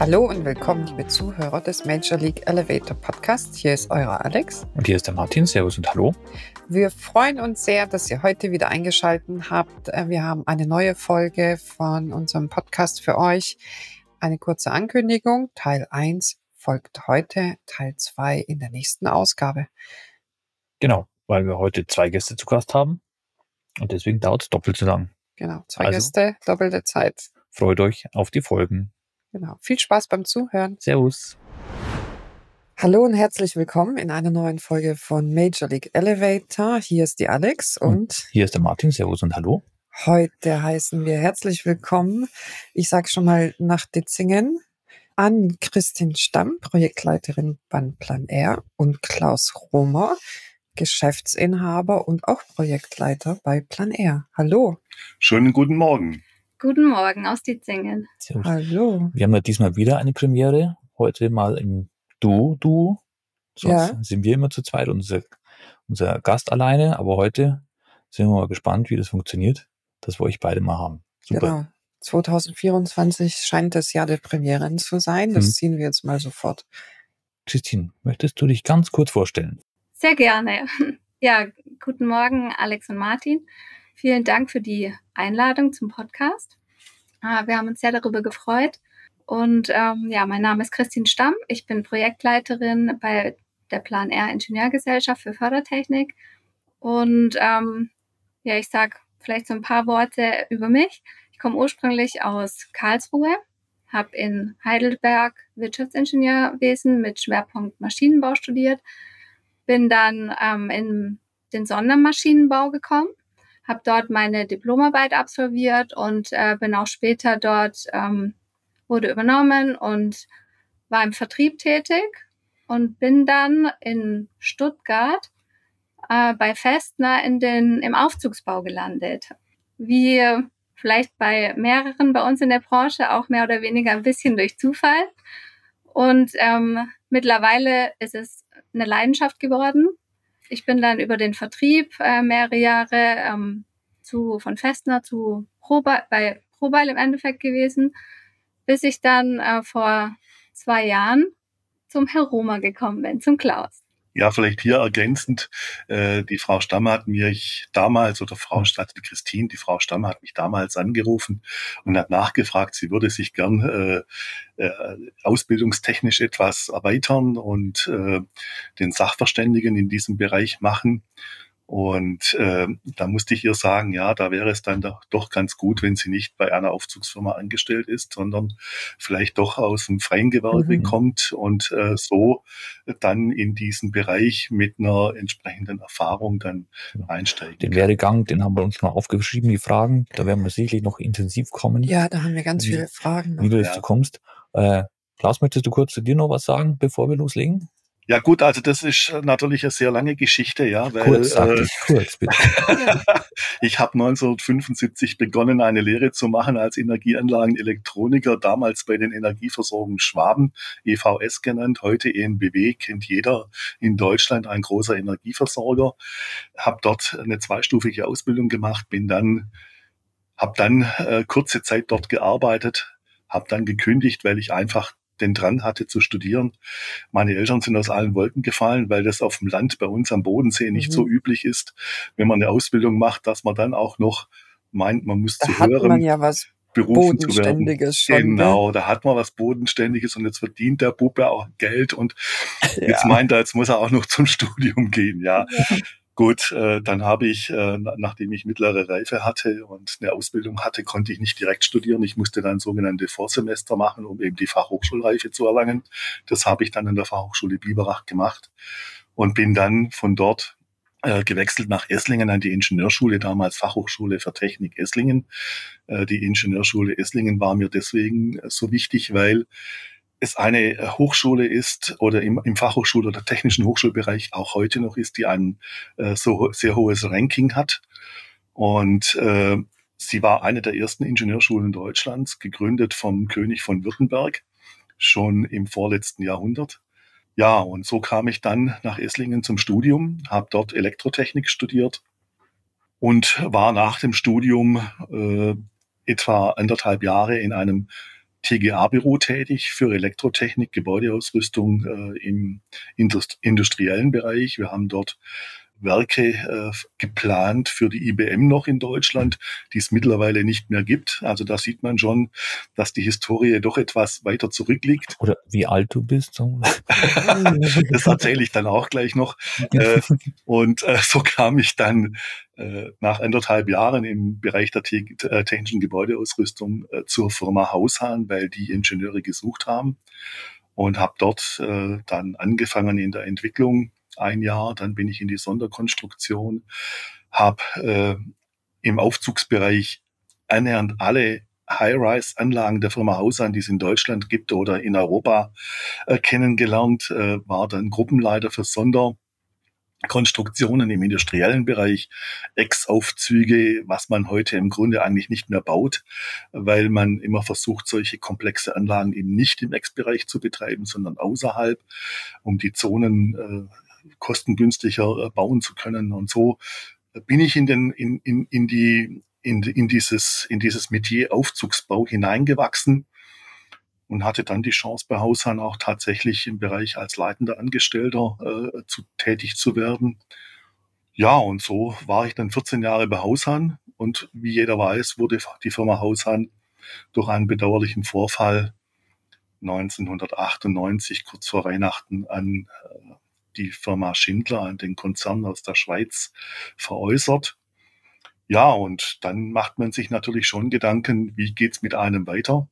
Hallo und willkommen, liebe Zuhörer des Major League Elevator Podcast. Hier ist euer Alex. Und hier ist der Martin. Servus und hallo. Wir freuen uns sehr, dass ihr heute wieder eingeschaltet habt. Äh, wir haben eine neue Folge von unserem Podcast für euch. Eine kurze Ankündigung. Teil 1 folgt heute, Teil 2 in der nächsten Ausgabe. Genau, weil wir heute zwei Gäste zu Gast haben. Und deswegen dauert es doppelt so lang. Genau, zwei also, Gäste, doppelte Zeit. Freut euch auf die Folgen. Genau. Viel Spaß beim Zuhören. Servus. Hallo und herzlich willkommen in einer neuen Folge von Major League Elevator. Hier ist die Alex und, und hier ist der Martin. Servus und hallo. Heute heißen wir herzlich willkommen. Ich sage schon mal nach Ditzingen an Christine Stamm, Projektleiterin beim Plan R und Klaus Romer, Geschäftsinhaber und auch Projektleiter bei Plan R. Hallo. Schönen guten Morgen. Guten Morgen aus Ditzingen. Servus. Hallo. Wir haben ja diesmal wieder eine Premiere. Heute mal im Duo-Duo. Sonst ja. sind wir immer zu zweit und unser, unser Gast alleine. Aber heute sind wir mal gespannt, wie das funktioniert, dass wir euch beide mal haben. Super. Genau. 2024 scheint das Jahr der Premieren zu sein. Das hm. ziehen wir jetzt mal sofort. Christine, möchtest du dich ganz kurz vorstellen? Sehr gerne. Ja, guten Morgen, Alex und Martin. Vielen Dank für die Einladung zum Podcast. Ah, wir haben uns sehr darüber gefreut. Und ähm, ja, mein Name ist Christine Stamm. Ich bin Projektleiterin bei der Plan R Ingenieurgesellschaft für Fördertechnik. Und ähm, ja, ich sage vielleicht so ein paar Worte über mich. Ich komme ursprünglich aus Karlsruhe, habe in Heidelberg Wirtschaftsingenieurwesen mit Schwerpunkt Maschinenbau studiert, bin dann ähm, in den Sondermaschinenbau gekommen habe dort meine Diplomarbeit absolviert und äh, bin auch später dort, ähm, wurde übernommen und war im Vertrieb tätig und bin dann in Stuttgart äh, bei Festner in den, im Aufzugsbau gelandet. Wie vielleicht bei mehreren bei uns in der Branche auch mehr oder weniger ein bisschen durch Zufall. Und ähm, mittlerweile ist es eine Leidenschaft geworden ich bin dann über den Vertrieb äh, mehrere Jahre ähm, zu, von Festner zu Probeil, bei Probeil im Endeffekt gewesen, bis ich dann äh, vor zwei Jahren zum Herr Roma gekommen bin, zum Klaus. Ja, vielleicht hier ergänzend, äh, die Frau Stamme hat mich damals, oder Frau Stadt, die Christine, die Frau Stamme hat mich damals angerufen und hat nachgefragt, sie würde sich gern äh, äh, ausbildungstechnisch etwas erweitern und äh, den Sachverständigen in diesem Bereich machen. Und äh, da musste ich ihr sagen, ja, da wäre es dann doch, doch ganz gut, wenn sie nicht bei einer Aufzugsfirma angestellt ist, sondern vielleicht doch aus dem freien Gewerbe mhm. kommt und äh, so dann in diesen Bereich mit einer entsprechenden Erfahrung dann einsteigt. Den Werdegang, den haben wir uns noch aufgeschrieben, die Fragen. Da werden wir sicherlich noch intensiv kommen. Ja, da haben wir ganz wie, viele Fragen. Noch. Wie du jetzt ja. kommst. Äh, Klaus, möchtest du kurz zu dir noch was sagen, bevor wir loslegen? Ja gut, also das ist natürlich eine sehr lange Geschichte, ja, weil kurz, äh, ich, kurz, bitte. ich habe 1975 begonnen, eine Lehre zu machen als Energieanlagenelektroniker, damals bei den Energieversorgungen Schwaben, EVS genannt, heute ENBW, kennt jeder in Deutschland, ein großer Energieversorger. Habe dort eine zweistufige Ausbildung gemacht, bin dann, habe dann äh, kurze Zeit dort gearbeitet, habe dann gekündigt, weil ich einfach den Drang hatte zu studieren. Meine Eltern sind aus allen Wolken gefallen, weil das auf dem Land bei uns am Bodensee nicht mhm. so üblich ist, wenn man eine Ausbildung macht, dass man dann auch noch meint, man muss da zu hat hören. Man ja was berufen zu werden. Schon, ne? genau, da hat man was Bodenständiges und jetzt verdient der Bube auch Geld und ja. jetzt meint er, jetzt muss er auch noch zum Studium gehen, ja. ja. Gut, äh, dann habe ich, äh, nachdem ich mittlere Reife hatte und eine Ausbildung hatte, konnte ich nicht direkt studieren. Ich musste dann sogenannte Vorsemester machen, um eben die Fachhochschulreife zu erlangen. Das habe ich dann an der Fachhochschule Biberach gemacht und bin dann von dort äh, gewechselt nach Esslingen an die Ingenieurschule, damals Fachhochschule für Technik Esslingen. Äh, die Ingenieurschule Esslingen war mir deswegen so wichtig, weil es eine äh, Hochschule ist oder im, im Fachhochschul- oder technischen Hochschulbereich auch heute noch ist, die ein äh, so sehr hohes Ranking hat. Und äh, sie war eine der ersten Ingenieurschulen Deutschlands, gegründet vom König von Württemberg, schon im vorletzten Jahrhundert. Ja, und so kam ich dann nach Esslingen zum Studium, habe dort Elektrotechnik studiert und war nach dem Studium äh, etwa anderthalb Jahre in einem TGA-Büro tätig für Elektrotechnik, Gebäudeausrüstung äh, im Indust industriellen Bereich. Wir haben dort Werke äh, geplant für die IBM noch in Deutschland, die es mittlerweile nicht mehr gibt. Also da sieht man schon, dass die Historie doch etwas weiter zurückliegt. Oder wie alt du bist. das erzähle ich dann auch gleich noch. Äh, und äh, so kam ich dann nach anderthalb Jahren im Bereich der äh, technischen Gebäudeausrüstung äh, zur Firma Haushahn, weil die Ingenieure gesucht haben und habe dort äh, dann angefangen in der Entwicklung ein Jahr, dann bin ich in die Sonderkonstruktion, habe äh, im Aufzugsbereich annähernd alle High-Rise-Anlagen der Firma Hausan, die es in Deutschland gibt oder in Europa, äh, kennengelernt, äh, war dann Gruppenleiter für Sonder Konstruktionen im industriellen Bereich, Ex-Aufzüge, was man heute im Grunde eigentlich nicht mehr baut, weil man immer versucht, solche komplexe Anlagen eben nicht im Ex-Bereich zu betreiben, sondern außerhalb, um die Zonen äh, kostengünstiger äh, bauen zu können. Und so bin ich in den, in, in, in die, in, in dieses, in dieses Metier Aufzugsbau hineingewachsen und hatte dann die Chance bei Haushahn auch tatsächlich im Bereich als leitender Angestellter äh, zu, tätig zu werden. Ja, und so war ich dann 14 Jahre bei Haushahn und wie jeder weiß, wurde die Firma Haushahn durch einen bedauerlichen Vorfall 1998 kurz vor Weihnachten an äh, die Firma Schindler, an den Konzern aus der Schweiz veräußert. Ja, und dann macht man sich natürlich schon Gedanken, wie geht's mit einem weiter?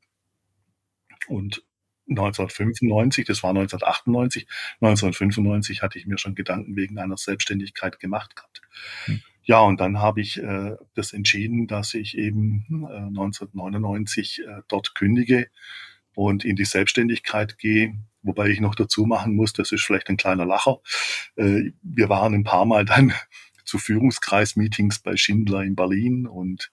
Und 1995, das war 1998, 1995 hatte ich mir schon Gedanken wegen einer Selbstständigkeit gemacht gehabt. Hm. Ja, und dann habe ich äh, das entschieden, dass ich eben äh, 1999 äh, dort kündige und in die Selbstständigkeit gehe. Wobei ich noch dazu machen muss, das ist vielleicht ein kleiner Lacher. Äh, wir waren ein paar Mal dann zu Führungskreismeetings bei Schindler in Berlin und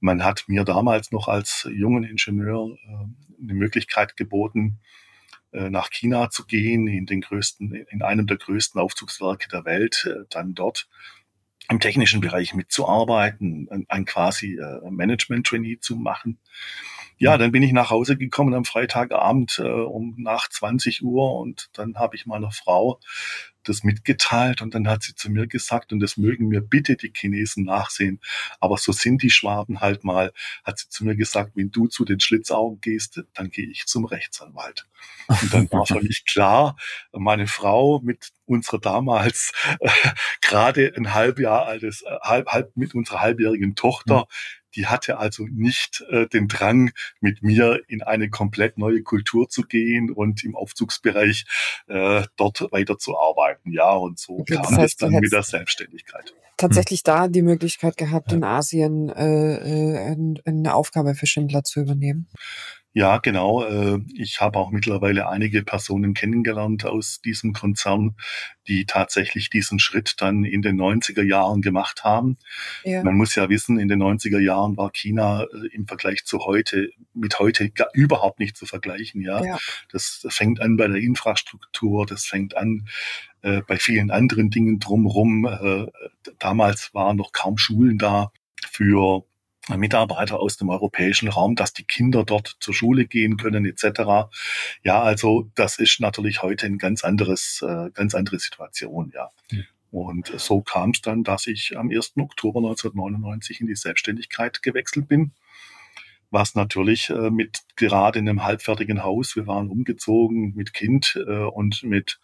man hat mir damals noch als jungen Ingenieur äh, eine Möglichkeit geboten, äh, nach China zu gehen, in den größten, in einem der größten Aufzugswerke der Welt, äh, dann dort im technischen Bereich mitzuarbeiten, ein, ein quasi äh, Management-Trainee zu machen. Ja, dann bin ich nach Hause gekommen am Freitagabend äh, um nach 20 Uhr und dann habe ich meiner Frau das mitgeteilt und dann hat sie zu mir gesagt, und das mögen mir bitte die Chinesen nachsehen, aber so sind die Schwaben halt mal, hat sie zu mir gesagt, wenn du zu den Schlitzaugen gehst, dann gehe ich zum Rechtsanwalt. Und dann war für mich klar, meine Frau mit unserer damals äh, gerade ein halb Jahr altes, äh, halb, halb mit unserer halbjährigen Tochter, mhm die hatte also nicht äh, den Drang, mit mir in eine komplett neue Kultur zu gehen und im Aufzugsbereich äh, dort weiterzuarbeiten. Ja, und so okay, kam es dann mit der Selbstständigkeit. Tatsächlich hm. da die Möglichkeit gehabt, in Asien äh, äh, eine Aufgabe für Schindler zu übernehmen. Ja, genau. Äh, ich habe auch mittlerweile einige Personen kennengelernt aus diesem Konzern, die tatsächlich diesen Schritt dann in den 90er Jahren gemacht haben. Ja. Man muss ja wissen, in den 90er Jahren war China äh, im Vergleich zu heute, mit heute überhaupt nicht zu vergleichen. Ja, ja. Das fängt an bei der Infrastruktur, das fängt an äh, bei vielen anderen Dingen drumherum. damals waren noch kaum Schulen da für Mitarbeiter aus dem europäischen Raum, dass die Kinder dort zur Schule gehen können etc. Ja, also das ist natürlich heute ein ganz anderes, äh, ganz andere Situation, ja. Mhm. Und so kam es dann, dass ich am 1. Oktober 1999 in die Selbstständigkeit gewechselt bin was natürlich äh, mit gerade in einem halbfertigen Haus, wir waren umgezogen mit Kind äh, und mit,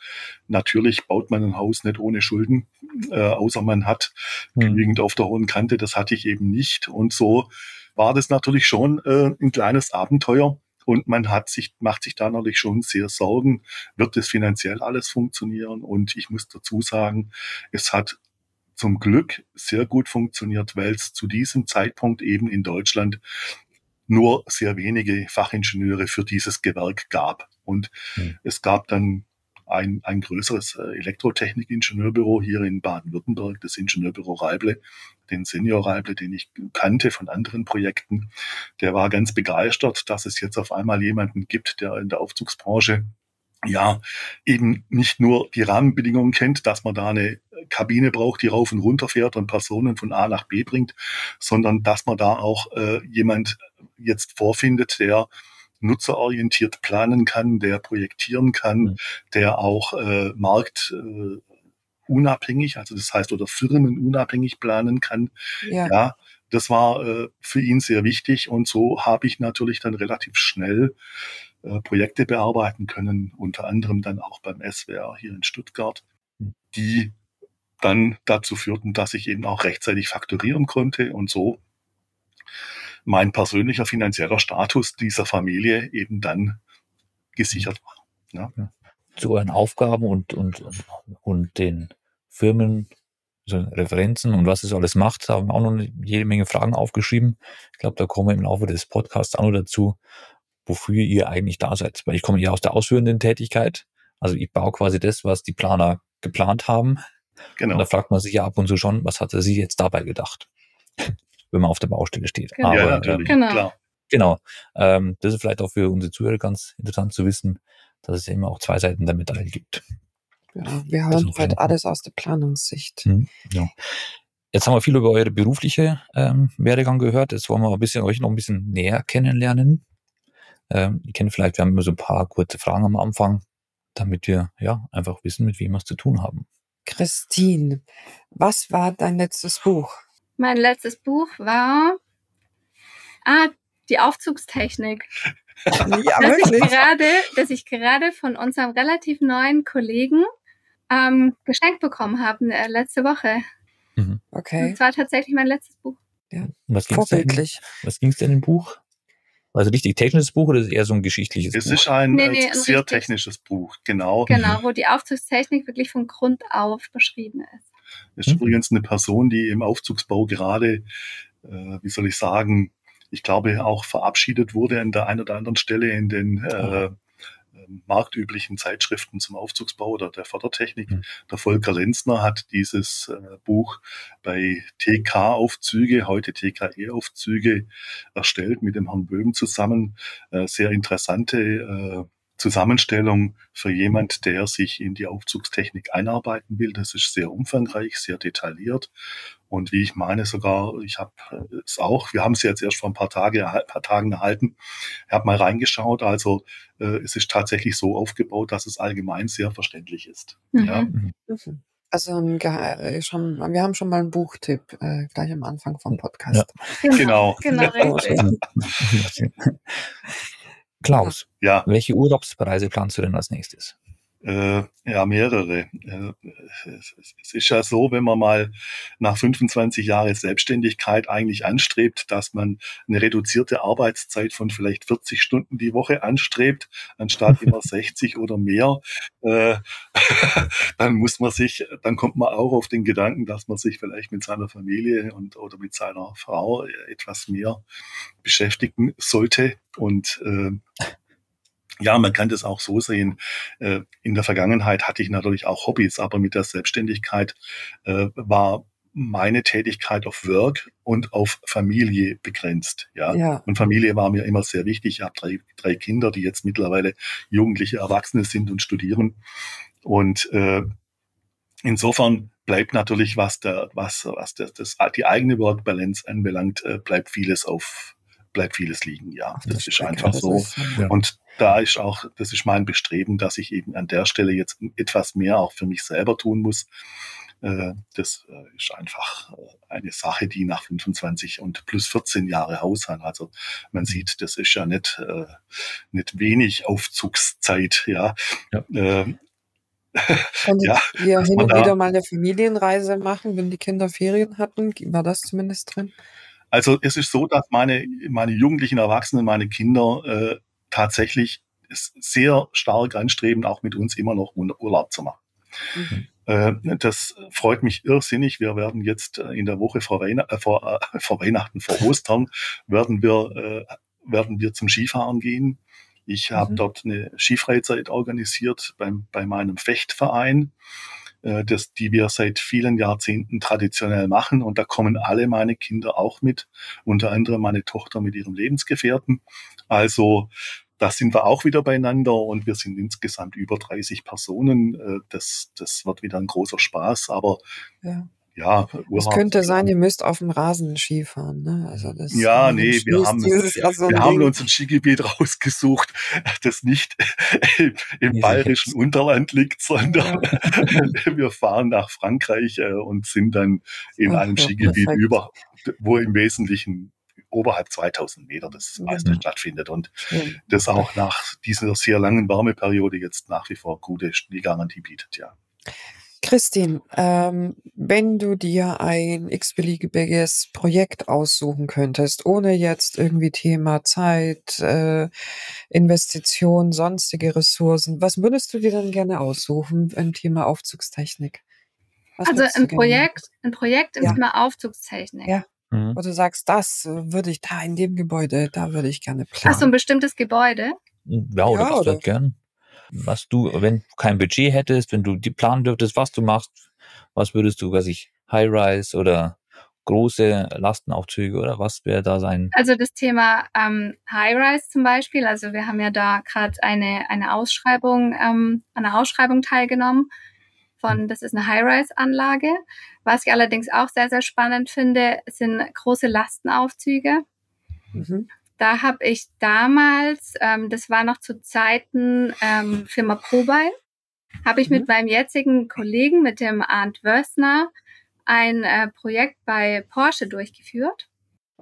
natürlich baut man ein Haus nicht ohne Schulden, äh, außer man hat mhm. genügend auf der hohen Kante, das hatte ich eben nicht. Und so war das natürlich schon äh, ein kleines Abenteuer. Und man hat sich, macht sich da natürlich schon sehr Sorgen, wird es finanziell alles funktionieren? Und ich muss dazu sagen, es hat zum Glück sehr gut funktioniert, weil es zu diesem Zeitpunkt eben in Deutschland nur sehr wenige Fachingenieure für dieses Gewerk gab. Und mhm. es gab dann ein, ein größeres äh, Elektrotechnik-Ingenieurbüro hier in Baden-Württemberg, das Ingenieurbüro Reible, den Senior Reible, den ich kannte von anderen Projekten. Der war ganz begeistert, dass es jetzt auf einmal jemanden gibt, der in der Aufzugsbranche ja, eben nicht nur die Rahmenbedingungen kennt, dass man da eine Kabine braucht, die rauf und runter fährt und Personen von A nach B bringt, sondern dass man da auch äh, jemand jetzt vorfindet, der nutzerorientiert planen kann, der projektieren kann, mhm. der auch äh, Markt äh, unabhängig, also das heißt oder Firmen unabhängig planen kann. Ja, ja das war äh, für ihn sehr wichtig und so habe ich natürlich dann relativ schnell äh, Projekte bearbeiten können, unter anderem dann auch beim SWR hier in Stuttgart, hm. die dann dazu führten, dass ich eben auch rechtzeitig fakturieren konnte und so mein persönlicher finanzieller Status dieser Familie eben dann gesichert war. Ja. Zu euren Aufgaben und, und, und den Firmen, also Referenzen und was es alles macht, haben wir auch noch jede Menge Fragen aufgeschrieben. Ich glaube, da kommen wir im Laufe des Podcasts auch noch dazu, wofür ihr eigentlich da seid. Weil ich komme ja aus der ausführenden Tätigkeit. Also ich baue quasi das, was die Planer geplant haben. Genau. Und da fragt man sich ja ab und zu schon, was hatte sie jetzt dabei gedacht, wenn man auf der Baustelle steht. Genau. Aber, ja, natürlich, ähm, genau. klar. Genau. Ähm, das ist vielleicht auch für unsere Zuhörer ganz interessant zu wissen, dass es immer auch zwei Seiten der Medaille gibt. Ja, wir hören halt alles aus der Planungssicht. Mhm, ja. Jetzt haben wir viel über eure berufliche ähm, Werdegang gehört. Jetzt wollen wir ein bisschen euch noch ein bisschen näher kennenlernen. Ähm, ihr kennt vielleicht, wir haben immer so ein paar kurze Fragen am Anfang, damit wir ja einfach wissen, mit wem wir es zu tun haben. Christine, was war dein letztes Buch? Mein letztes Buch war ah, die Aufzugstechnik. ja, dass wirklich? Ich gerade, dass ich gerade von unserem relativ neuen Kollegen ähm, geschenkt bekommen habe äh, letzte Woche. Mhm. Okay. Das war tatsächlich mein letztes Buch. Ja, was ging's Vorbildlich. Denn, was ging es denn im Buch? Also richtig technisches Buch oder ist es eher so ein geschichtliches es Buch? Es ist ein, nee, nee, ein sehr richtig. technisches Buch, genau. Genau, wo die Aufzugstechnik wirklich von Grund auf beschrieben ist. Das ist mhm. übrigens eine Person, die im Aufzugsbau gerade, äh, wie soll ich sagen, ich glaube auch verabschiedet wurde an der einen oder anderen Stelle in den äh, marktüblichen Zeitschriften zum Aufzugsbau oder der Fördertechnik. Mhm. Der Volker Lenzner hat dieses äh, Buch bei TK-Aufzüge, heute TKE-Aufzüge, erstellt mit dem Herrn Böhm zusammen. Äh, sehr interessante äh, Zusammenstellung für jemand, der sich in die Aufzugstechnik einarbeiten will. Das ist sehr umfangreich, sehr detailliert. Und wie ich meine sogar, ich habe es auch, wir haben es jetzt erst vor ein paar, Tage, ein paar Tagen erhalten, ich habe mal reingeschaut. Also äh, es ist tatsächlich so aufgebaut, dass es allgemein sehr verständlich ist. Mhm. Ja. Mhm. Also äh, schon, wir haben schon mal einen Buchtipp äh, gleich am Anfang vom Podcast. Ja. Genau. Genau, genau Klaus, ja. welche Urlaubsreise planst du denn als nächstes? Äh, ja, mehrere. Äh, es ist ja so, wenn man mal nach 25 Jahren Selbstständigkeit eigentlich anstrebt, dass man eine reduzierte Arbeitszeit von vielleicht 40 Stunden die Woche anstrebt, anstatt immer 60 oder mehr, äh, dann muss man sich, dann kommt man auch auf den Gedanken, dass man sich vielleicht mit seiner Familie und oder mit seiner Frau etwas mehr beschäftigen sollte und äh, ja, man kann das auch so sehen. Äh, in der Vergangenheit hatte ich natürlich auch Hobbys, aber mit der Selbstständigkeit äh, war meine Tätigkeit auf Work und auf Familie begrenzt. Ja? ja. Und Familie war mir immer sehr wichtig. Ich habe drei, drei Kinder, die jetzt mittlerweile jugendliche Erwachsene sind und studieren. Und äh, insofern bleibt natürlich, was der, was, was das, das die eigene Work Balance anbelangt, äh, bleibt vieles auf bleibt vieles liegen. Ja, das, das ist einfach so. Ist, ja. Und da ist auch, das ist mein Bestreben, dass ich eben an der Stelle jetzt etwas mehr auch für mich selber tun muss. Äh, das äh, ist einfach äh, eine Sache, die nach 25 und plus 14 Jahre Haus hat. Also man mhm. sieht, das ist ja nicht, nicht wenig Aufzugszeit, ja. ja. Ähm, Konntet ja, ihr hin und wieder mal eine Familienreise machen, wenn die Kinder Ferien hatten? War das zumindest drin? Also es ist so, dass meine, meine jugendlichen Erwachsenen, meine Kinder äh, tatsächlich sehr stark anstreben, auch mit uns immer noch Urlaub zu machen. Mhm. Äh, das freut mich irrsinnig. Wir werden jetzt äh, in der Woche vor, Weihn äh, vor, äh, vor Weihnachten, vor Ostern, werden wir, äh, werden wir zum Skifahren gehen. Ich habe mhm. dort eine Skifreizeit organisiert beim, bei meinem Fechtverein, äh, das, die wir seit vielen Jahrzehnten traditionell machen. Und da kommen alle meine Kinder auch mit, unter anderem meine Tochter mit ihrem Lebensgefährten. Also da sind wir auch wieder beieinander und wir sind insgesamt über 30 Personen. Äh, das, das wird wieder ein großer Spaß, aber ja ja, Es könnte sein, ihr müsst auf dem Rasen Skifahren, ne? Also das ja, nee, wir haben, so wir haben uns ein Skigebiet rausgesucht, das nicht im bayerischen Unterland liegt, sondern ja. wir fahren nach Frankreich äh, und sind dann in Ach, einem Skigebiet perfekt. über, wo im Wesentlichen oberhalb 2000 Meter das meiste ja. stattfindet und ja. das auch nach dieser sehr langen Wärmeperiode jetzt nach wie vor gute Schneegarantie bietet, ja. Christine, ähm, wenn du dir ein x-beliebiges Projekt aussuchen könntest, ohne jetzt irgendwie Thema Zeit, äh, Investition, sonstige Ressourcen, was würdest du dir dann gerne aussuchen im Thema Aufzugstechnik? Was also ein Projekt, ein Projekt im ja. Thema Aufzugstechnik. Ja. Mhm. Wo du sagst, das würde ich da in dem Gebäude, da würde ich gerne planen. Ach so, ein bestimmtes Gebäude? Ja, oder ja, was oder? gern was du, wenn du kein Budget hättest, wenn du die planen dürftest, was du machst, was würdest du, was ich, High-Rise oder große Lastenaufzüge oder was wäre da sein? Also das Thema ähm, High-Rise zum Beispiel, also wir haben ja da gerade eine, eine Ausschreibung, ähm, an einer Ausschreibung teilgenommen von, hm. das ist eine High-Rise-Anlage. Was ich allerdings auch sehr, sehr spannend finde, sind große Lastenaufzüge. Mhm. Da habe ich damals, ähm, das war noch zu Zeiten ähm, Firma Probein, habe ich mhm. mit meinem jetzigen Kollegen, mit dem Arndt Wössner, ein äh, Projekt bei Porsche durchgeführt.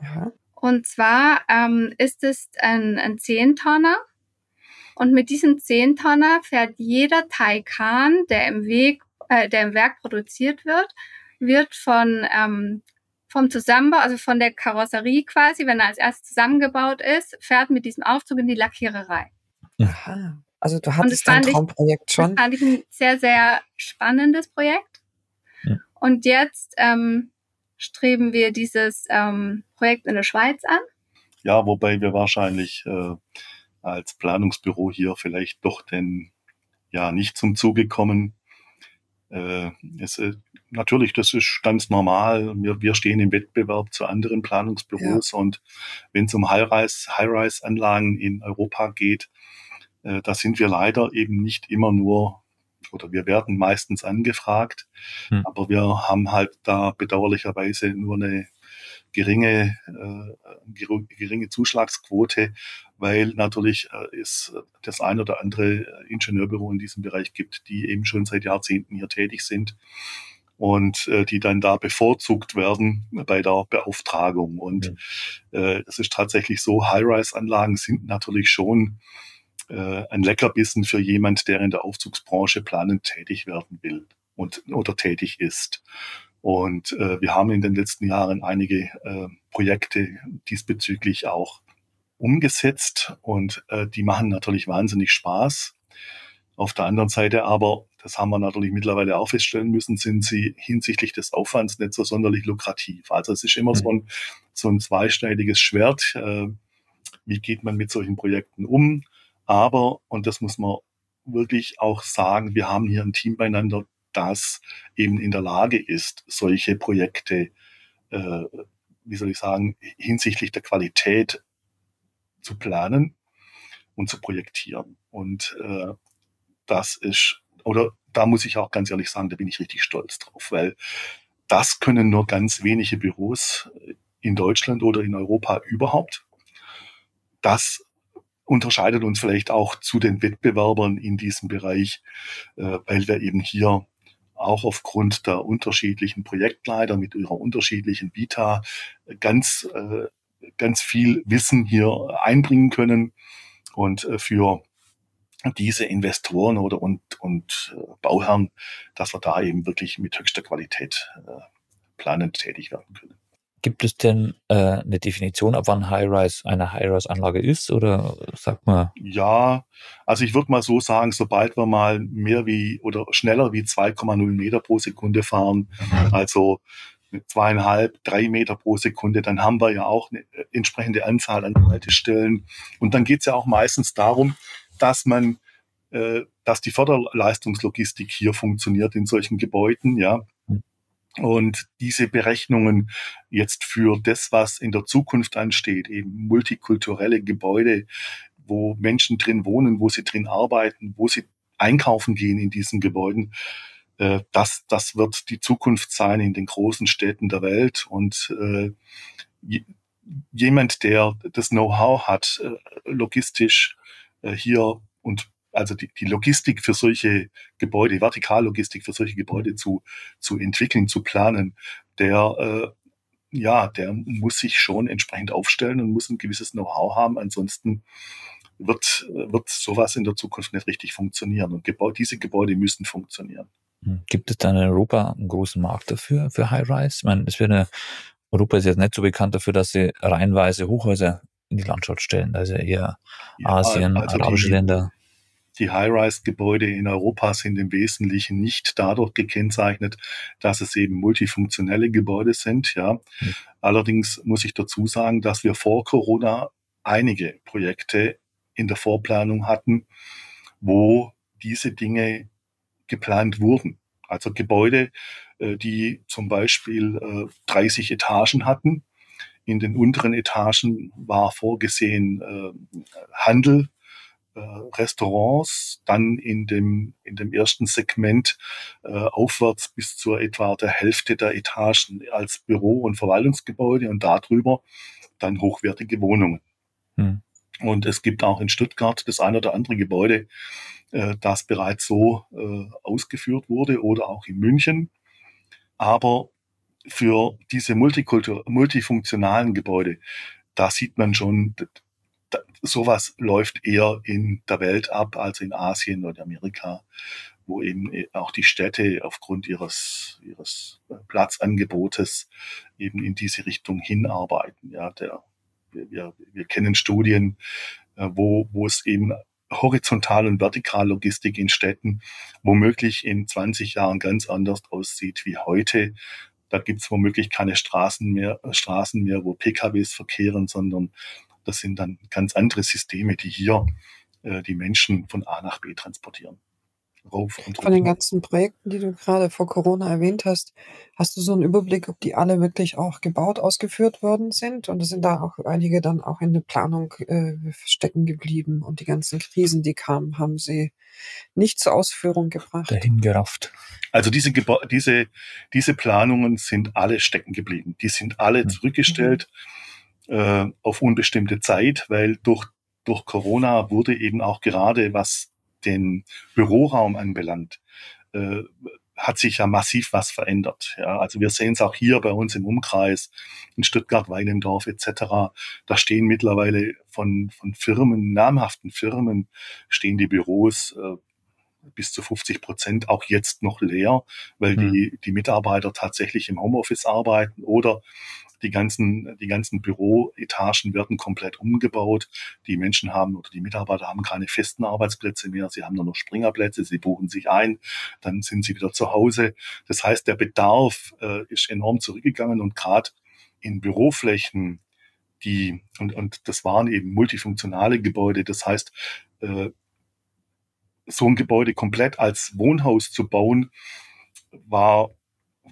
Ja. Und zwar ähm, ist es ein, ein Zehntonner. Und mit diesem Zehntonner fährt jeder Taycan, der im Weg, äh, der im Werk produziert wird, wird von ähm, vom Zusammenbau, also von der Karosserie quasi, wenn er als erstes zusammengebaut ist, fährt mit diesem Aufzug in die Lackiererei. Aha. Also du hattest dein Traumprojekt schon. Das fand ich ein sehr, sehr spannendes Projekt. Ja. Und jetzt ähm, streben wir dieses ähm, Projekt in der Schweiz an. Ja, wobei wir wahrscheinlich äh, als Planungsbüro hier vielleicht doch denn ja nicht zum Zuge kommen, äh, es, äh, natürlich, das ist ganz normal. Wir, wir stehen im Wettbewerb zu anderen Planungsbüros ja. und wenn es um High-Rise-Anlagen High in Europa geht, äh, da sind wir leider eben nicht immer nur oder wir werden meistens angefragt, hm. aber wir haben halt da bedauerlicherweise nur eine geringe, äh, geringe Zuschlagsquote, weil natürlich äh, es das ein oder andere Ingenieurbüro in diesem Bereich gibt, die eben schon seit Jahrzehnten hier tätig sind und äh, die dann da bevorzugt werden bei der Beauftragung. Und äh, es ist tatsächlich so, High-Rise-Anlagen sind natürlich schon äh, ein Leckerbissen für jemand, der in der Aufzugsbranche planend tätig werden will und oder tätig ist. Und äh, wir haben in den letzten Jahren einige äh, Projekte diesbezüglich auch umgesetzt und äh, die machen natürlich wahnsinnig Spaß. Auf der anderen Seite aber, das haben wir natürlich mittlerweile auch feststellen müssen, sind sie hinsichtlich des Aufwands nicht so sonderlich lukrativ. Also es ist immer mhm. so, ein, so ein zweischneidiges Schwert. Äh, wie geht man mit solchen Projekten um? Aber, und das muss man wirklich auch sagen, wir haben hier ein Team beieinander, das eben in der Lage ist, solche Projekte, äh, wie soll ich sagen, hinsichtlich der Qualität zu planen und zu projektieren. Und äh, das ist, oder da muss ich auch ganz ehrlich sagen, da bin ich richtig stolz drauf, weil das können nur ganz wenige Büros in Deutschland oder in Europa überhaupt. Das unterscheidet uns vielleicht auch zu den Wettbewerbern in diesem Bereich, äh, weil wir eben hier auch aufgrund der unterschiedlichen Projektleiter mit ihrer unterschiedlichen Vita ganz, äh, ganz viel Wissen hier einbringen können und äh, für diese Investoren oder und, und äh, Bauherren, dass wir da eben wirklich mit höchster Qualität planend tätig werden können. Gibt es denn äh, eine Definition, ab wann High-Rise eine High-Rise-Anlage ist? Oder sagt man? Ja, also ich würde mal so sagen, sobald wir mal mehr wie oder schneller wie 2,0 Meter pro Sekunde fahren, mhm. also zweieinhalb, drei Meter pro Sekunde, dann haben wir ja auch eine entsprechende Anzahl an Haltestellen. Und dann geht es ja auch meistens darum, dass man, äh, dass die Förderleistungslogistik hier funktioniert in solchen Gebäuden, ja. Und diese Berechnungen jetzt für das, was in der Zukunft ansteht, eben multikulturelle Gebäude, wo Menschen drin wohnen, wo sie drin arbeiten, wo sie einkaufen gehen in diesen Gebäuden, äh, das, das wird die Zukunft sein in den großen Städten der Welt. Und äh, jemand, der das Know-how hat, äh, logistisch hier und also die, die Logistik für solche Gebäude, Vertikallogistik für solche Gebäude zu, zu entwickeln, zu planen, der äh, ja, der muss sich schon entsprechend aufstellen und muss ein gewisses Know-how haben. Ansonsten wird, wird sowas in der Zukunft nicht richtig funktionieren. Und Gebäude, diese Gebäude müssen funktionieren. Hm. Gibt es dann in Europa einen großen Markt dafür, für High-Rise? Ich meine, es wird eine, Europa ist jetzt nicht so bekannt dafür, dass sie reihenweise Hochhäuser in die Landschaft stellen. Also eher ja, Asien, also arabische die, Länder. Die High-Rise-Gebäude in Europa sind im Wesentlichen nicht dadurch gekennzeichnet, dass es eben multifunktionelle Gebäude sind. Ja. Hm. Allerdings muss ich dazu sagen, dass wir vor Corona einige Projekte in der Vorplanung hatten, wo diese Dinge geplant wurden. Also Gebäude, äh, die zum Beispiel 30 äh, Etagen hatten. In den unteren Etagen war vorgesehen äh, Handel, Restaurants, dann in dem, in dem ersten Segment äh, aufwärts bis zur etwa der Hälfte der Etagen als Büro- und Verwaltungsgebäude und darüber dann hochwertige Wohnungen. Hm. Und es gibt auch in Stuttgart das ein oder andere Gebäude, äh, das bereits so äh, ausgeführt wurde oder auch in München. Aber für diese multifunktionalen Gebäude, da sieht man schon, da, sowas läuft eher in der Welt ab als in Asien oder Amerika, wo eben äh, auch die Städte aufgrund ihres, ihres äh, Platzangebotes eben in diese Richtung hinarbeiten. Ja, der, wir, wir kennen Studien, äh, wo, wo es eben Horizontal- und Vertikallogistik in Städten womöglich in 20 Jahren ganz anders aussieht wie heute. Da gibt es womöglich keine Straßen mehr, Straßen mehr, wo PKWs verkehren, sondern das sind dann ganz andere Systeme, die hier äh, die Menschen von A nach B transportieren rauf und Von den ganzen Projekten, die du gerade vor Corona erwähnt hast, hast du so einen Überblick, ob die alle wirklich auch gebaut, ausgeführt worden sind? Und sind da auch einige dann auch in der Planung äh, stecken geblieben und die ganzen Krisen, die kamen, haben sie nicht zur Ausführung gebracht? Dahingerafft. Also diese, Geba diese, diese Planungen sind alle stecken geblieben. Die sind alle mhm. zurückgestellt mhm. äh, auf unbestimmte Zeit, weil durch durch Corona wurde eben auch gerade was den Büroraum anbelangt, äh, hat sich ja massiv was verändert. Ja, also wir sehen es auch hier bei uns im Umkreis, in Stuttgart, Weinendorf etc. Da stehen mittlerweile von, von Firmen, namhaften Firmen, stehen die Büros äh, bis zu 50 Prozent auch jetzt noch leer, weil mhm. die, die Mitarbeiter tatsächlich im Homeoffice arbeiten oder die ganzen, die ganzen Büroetagen werden komplett umgebaut. Die Menschen haben oder die Mitarbeiter haben keine festen Arbeitsplätze mehr. Sie haben nur noch Springerplätze. Sie buchen sich ein. Dann sind sie wieder zu Hause. Das heißt, der Bedarf äh, ist enorm zurückgegangen und gerade in Büroflächen, die, und, und das waren eben multifunktionale Gebäude. Das heißt, äh, so ein Gebäude komplett als Wohnhaus zu bauen, war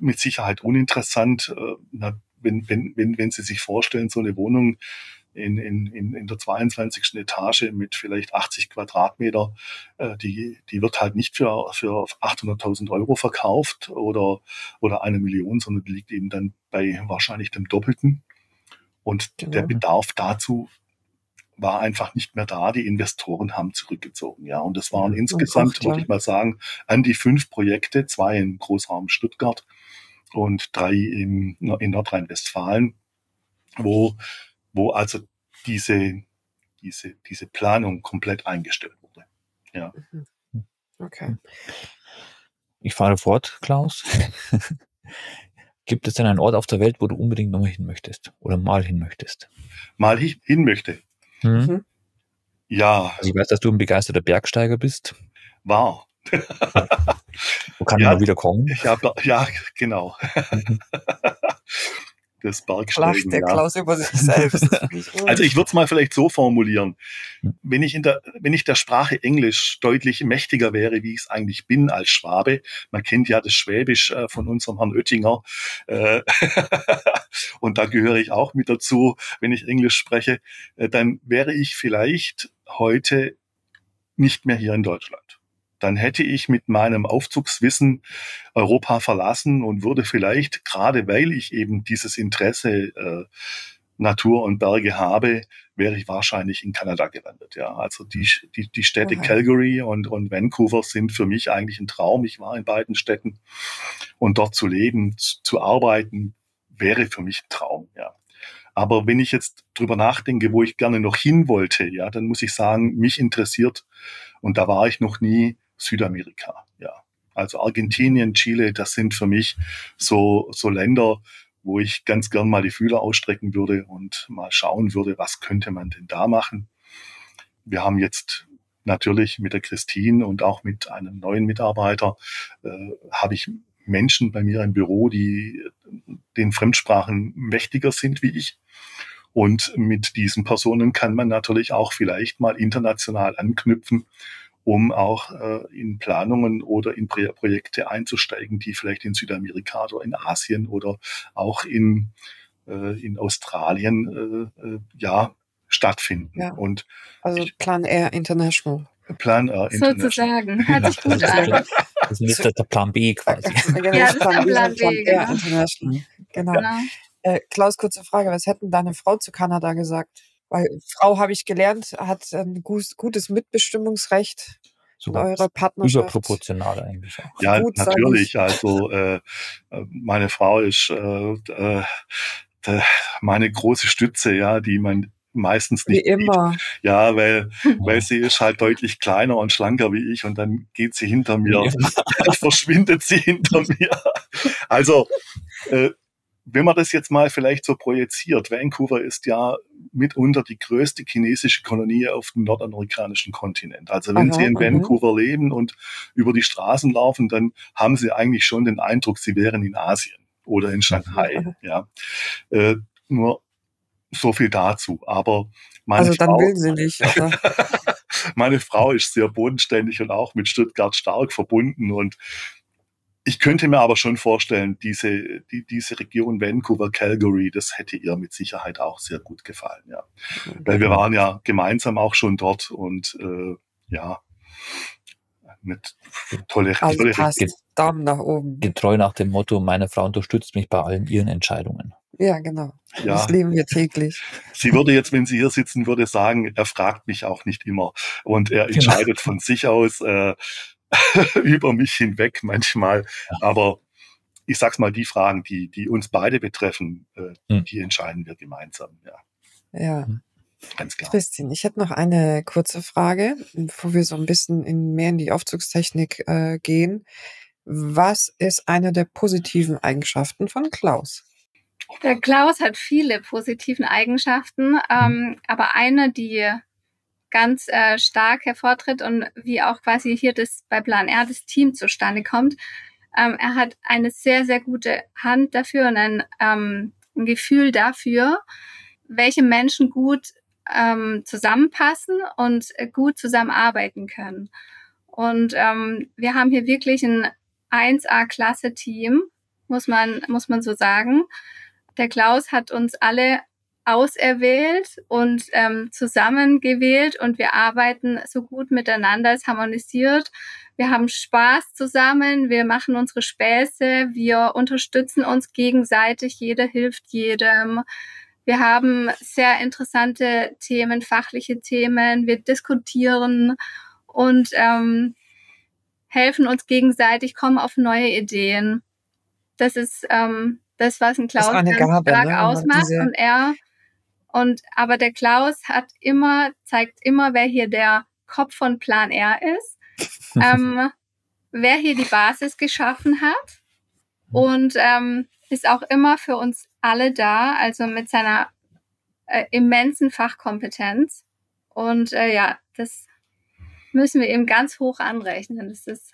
mit Sicherheit uninteressant. Äh, wenn, wenn, wenn, wenn Sie sich vorstellen, so eine Wohnung in, in, in, in der 22. Etage mit vielleicht 80 Quadratmeter, äh, die, die wird halt nicht für, für 800.000 Euro verkauft oder, oder eine Million, sondern die liegt eben dann bei wahrscheinlich dem Doppelten. Und genau. der Bedarf dazu war einfach nicht mehr da. Die Investoren haben zurückgezogen. Ja, und es waren insgesamt, würde ich mal sagen, an die fünf Projekte, zwei im Großraum Stuttgart und drei im, in Nordrhein-Westfalen, wo, wo also diese, diese, diese Planung komplett eingestellt wurde. Ja. Mhm. Okay. Ich fahre fort, Klaus. Gibt es denn einen Ort auf der Welt, wo du unbedingt nochmal hin möchtest oder mal hin möchtest? Mal hin möchte. Mhm. mhm. Ja. Also ich weiß, dass du ein begeisterter Bergsteiger bist. War. Wo kann ja, man wieder kommen? Ja, ja genau. des Bergsteigens. Lacht der ja. Klaus über sich selbst. also ich würde es mal vielleicht so formulieren. Wenn ich in der, wenn ich der Sprache Englisch deutlich mächtiger wäre, wie ich es eigentlich bin als Schwabe, man kennt ja das Schwäbisch äh, von unserem Herrn Oettinger, äh, und da gehöre ich auch mit dazu, wenn ich Englisch spreche, äh, dann wäre ich vielleicht heute nicht mehr hier in Deutschland dann hätte ich mit meinem Aufzugswissen Europa verlassen und würde vielleicht, gerade weil ich eben dieses Interesse äh, Natur und Berge habe, wäre ich wahrscheinlich in Kanada gelandet. Ja, also die, die, die Städte okay. Calgary und, und Vancouver sind für mich eigentlich ein Traum. Ich war in beiden Städten und dort zu leben, zu, zu arbeiten, wäre für mich ein Traum. Ja. Aber wenn ich jetzt drüber nachdenke, wo ich gerne noch hin wollte, ja, dann muss ich sagen, mich interessiert, und da war ich noch nie, Südamerika. Ja, also Argentinien, Chile, das sind für mich so, so Länder, wo ich ganz gern mal die Fühler ausstrecken würde und mal schauen würde, was könnte man denn da machen. Wir haben jetzt natürlich mit der Christine und auch mit einem neuen Mitarbeiter äh, habe ich Menschen bei mir im Büro, die den Fremdsprachen mächtiger sind wie ich. Und mit diesen Personen kann man natürlich auch vielleicht mal international anknüpfen um auch äh, in Planungen oder in Pro Projekte einzusteigen, die vielleicht in Südamerika oder in Asien oder auch in, äh, in Australien äh, äh ja stattfinden. Ja. Und also Plan Air International. Plan Air International. Sozusagen. Hört sich gut an. Das ist der Plan B quasi. Genau, ja, das ist der Plan B. Plan genau. International. Genau. genau. Äh, Klaus, kurze Frage. Was hätten deine Frau zu Kanada gesagt? Weil Frau, habe ich gelernt, hat ein gutes Mitbestimmungsrecht Sogar eure Partnerschaft. Überproportional eigentlich auch. Ja, Gut, natürlich. Also äh, meine Frau ist äh, äh, meine große Stütze, ja, die man meistens nicht wie immer. Sieht. Ja, weil, weil sie ist halt deutlich kleiner und schlanker wie ich und dann geht sie hinter mir, verschwindet sie hinter mir. Also äh, wenn man das jetzt mal vielleicht so projiziert, Vancouver ist ja mitunter die größte chinesische Kolonie auf dem nordamerikanischen Kontinent. Also wenn Aha, Sie in mhm. Vancouver leben und über die Straßen laufen, dann haben Sie eigentlich schon den Eindruck, Sie wären in Asien oder in Shanghai. Mhm. Ja, äh, nur so viel dazu. Aber meine also dann Frau, will sie nicht. meine Frau ist sehr bodenständig und auch mit Stuttgart stark verbunden und ich könnte mir aber schon vorstellen, diese, die, diese Region Vancouver, Calgary, das hätte ihr mit Sicherheit auch sehr gut gefallen, ja. Mhm. Weil wir waren ja gemeinsam auch schon dort und äh, ja, mit tolle, also tolle passt. Daumen nach oben. Getreu nach dem Motto, meine Frau unterstützt mich bei allen ihren Entscheidungen. Ja, genau. Ja. Das leben wir täglich. Sie würde jetzt, wenn sie hier sitzen würde, sagen, er fragt mich auch nicht immer. Und er genau. entscheidet genau. von sich aus. Äh, über mich hinweg manchmal. Aber ich sag's mal, die Fragen, die, die uns beide betreffen, äh, hm. die entscheiden wir gemeinsam. Ja. Ja. Hm. Ganz klar. Christine, ich hätte noch eine kurze Frage, bevor wir so ein bisschen in, mehr in die Aufzugstechnik äh, gehen. Was ist eine der positiven Eigenschaften von Klaus? Der Klaus hat viele positiven Eigenschaften, ähm, aber eine, die ganz äh, stark hervortritt und wie auch quasi hier das bei Plan R das Team zustande kommt. Ähm, er hat eine sehr, sehr gute Hand dafür und ein, ähm, ein Gefühl dafür, welche Menschen gut ähm, zusammenpassen und gut zusammenarbeiten können. Und ähm, wir haben hier wirklich ein 1A-Klasse-Team, muss man, muss man so sagen. Der Klaus hat uns alle auserwählt und ähm, zusammengewählt und wir arbeiten so gut miteinander, es harmonisiert. Wir haben Spaß zusammen, wir machen unsere Späße, wir unterstützen uns gegenseitig, jeder hilft jedem. Wir haben sehr interessante Themen, fachliche Themen, wir diskutieren und ähm, helfen uns gegenseitig, kommen auf neue Ideen. Das ist ähm, das, was ein Klaus ganz stark ne? ausmacht. Und er und aber der Klaus hat immer, zeigt immer, wer hier der Kopf von Plan R ist, ähm, wer hier die Basis geschaffen hat und ähm, ist auch immer für uns alle da, also mit seiner äh, immensen Fachkompetenz. Und äh, ja, das müssen wir eben ganz hoch anrechnen. Das ist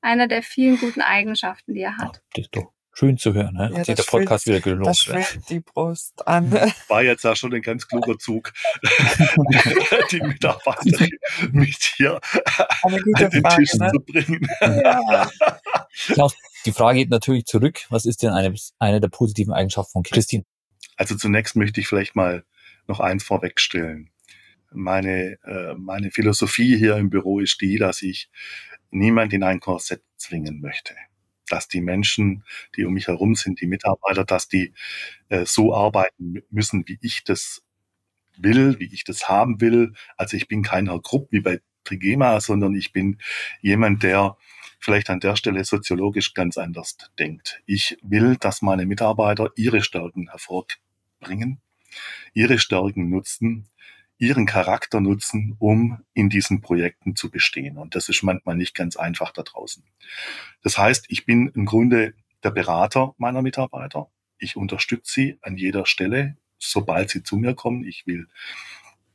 einer der vielen guten Eigenschaften, die er hat. Ja, Schön zu hören, ne? Ja, Hat sich der das Podcast wieder Da gelohnt. schwillt die Brust an. War jetzt ja schon ein ganz kluger Zug, die Mitarbeiterin mit hier an den Frage, Tisch ne? zu bringen. Ja. Klaus, die Frage geht natürlich zurück. Was ist denn eine, eine der positiven Eigenschaften von Christine? Also zunächst möchte ich vielleicht mal noch eins vorwegstellen. Meine, äh, meine Philosophie hier im Büro ist die, dass ich niemand in ein Korsett zwingen möchte. Dass die Menschen, die um mich herum sind, die Mitarbeiter, dass die äh, so arbeiten müssen, wie ich das will, wie ich das haben will. Also ich bin kein Herr Krupp wie bei Trigema, sondern ich bin jemand, der vielleicht an der Stelle soziologisch ganz anders denkt. Ich will, dass meine Mitarbeiter ihre Stärken hervorbringen, ihre Stärken nutzen, ihren Charakter nutzen, um in diesen Projekten zu bestehen. Und das ist manchmal nicht ganz einfach da draußen. Das heißt, ich bin im Grunde der Berater meiner Mitarbeiter. Ich unterstütze sie an jeder Stelle, sobald sie zu mir kommen. Ich will,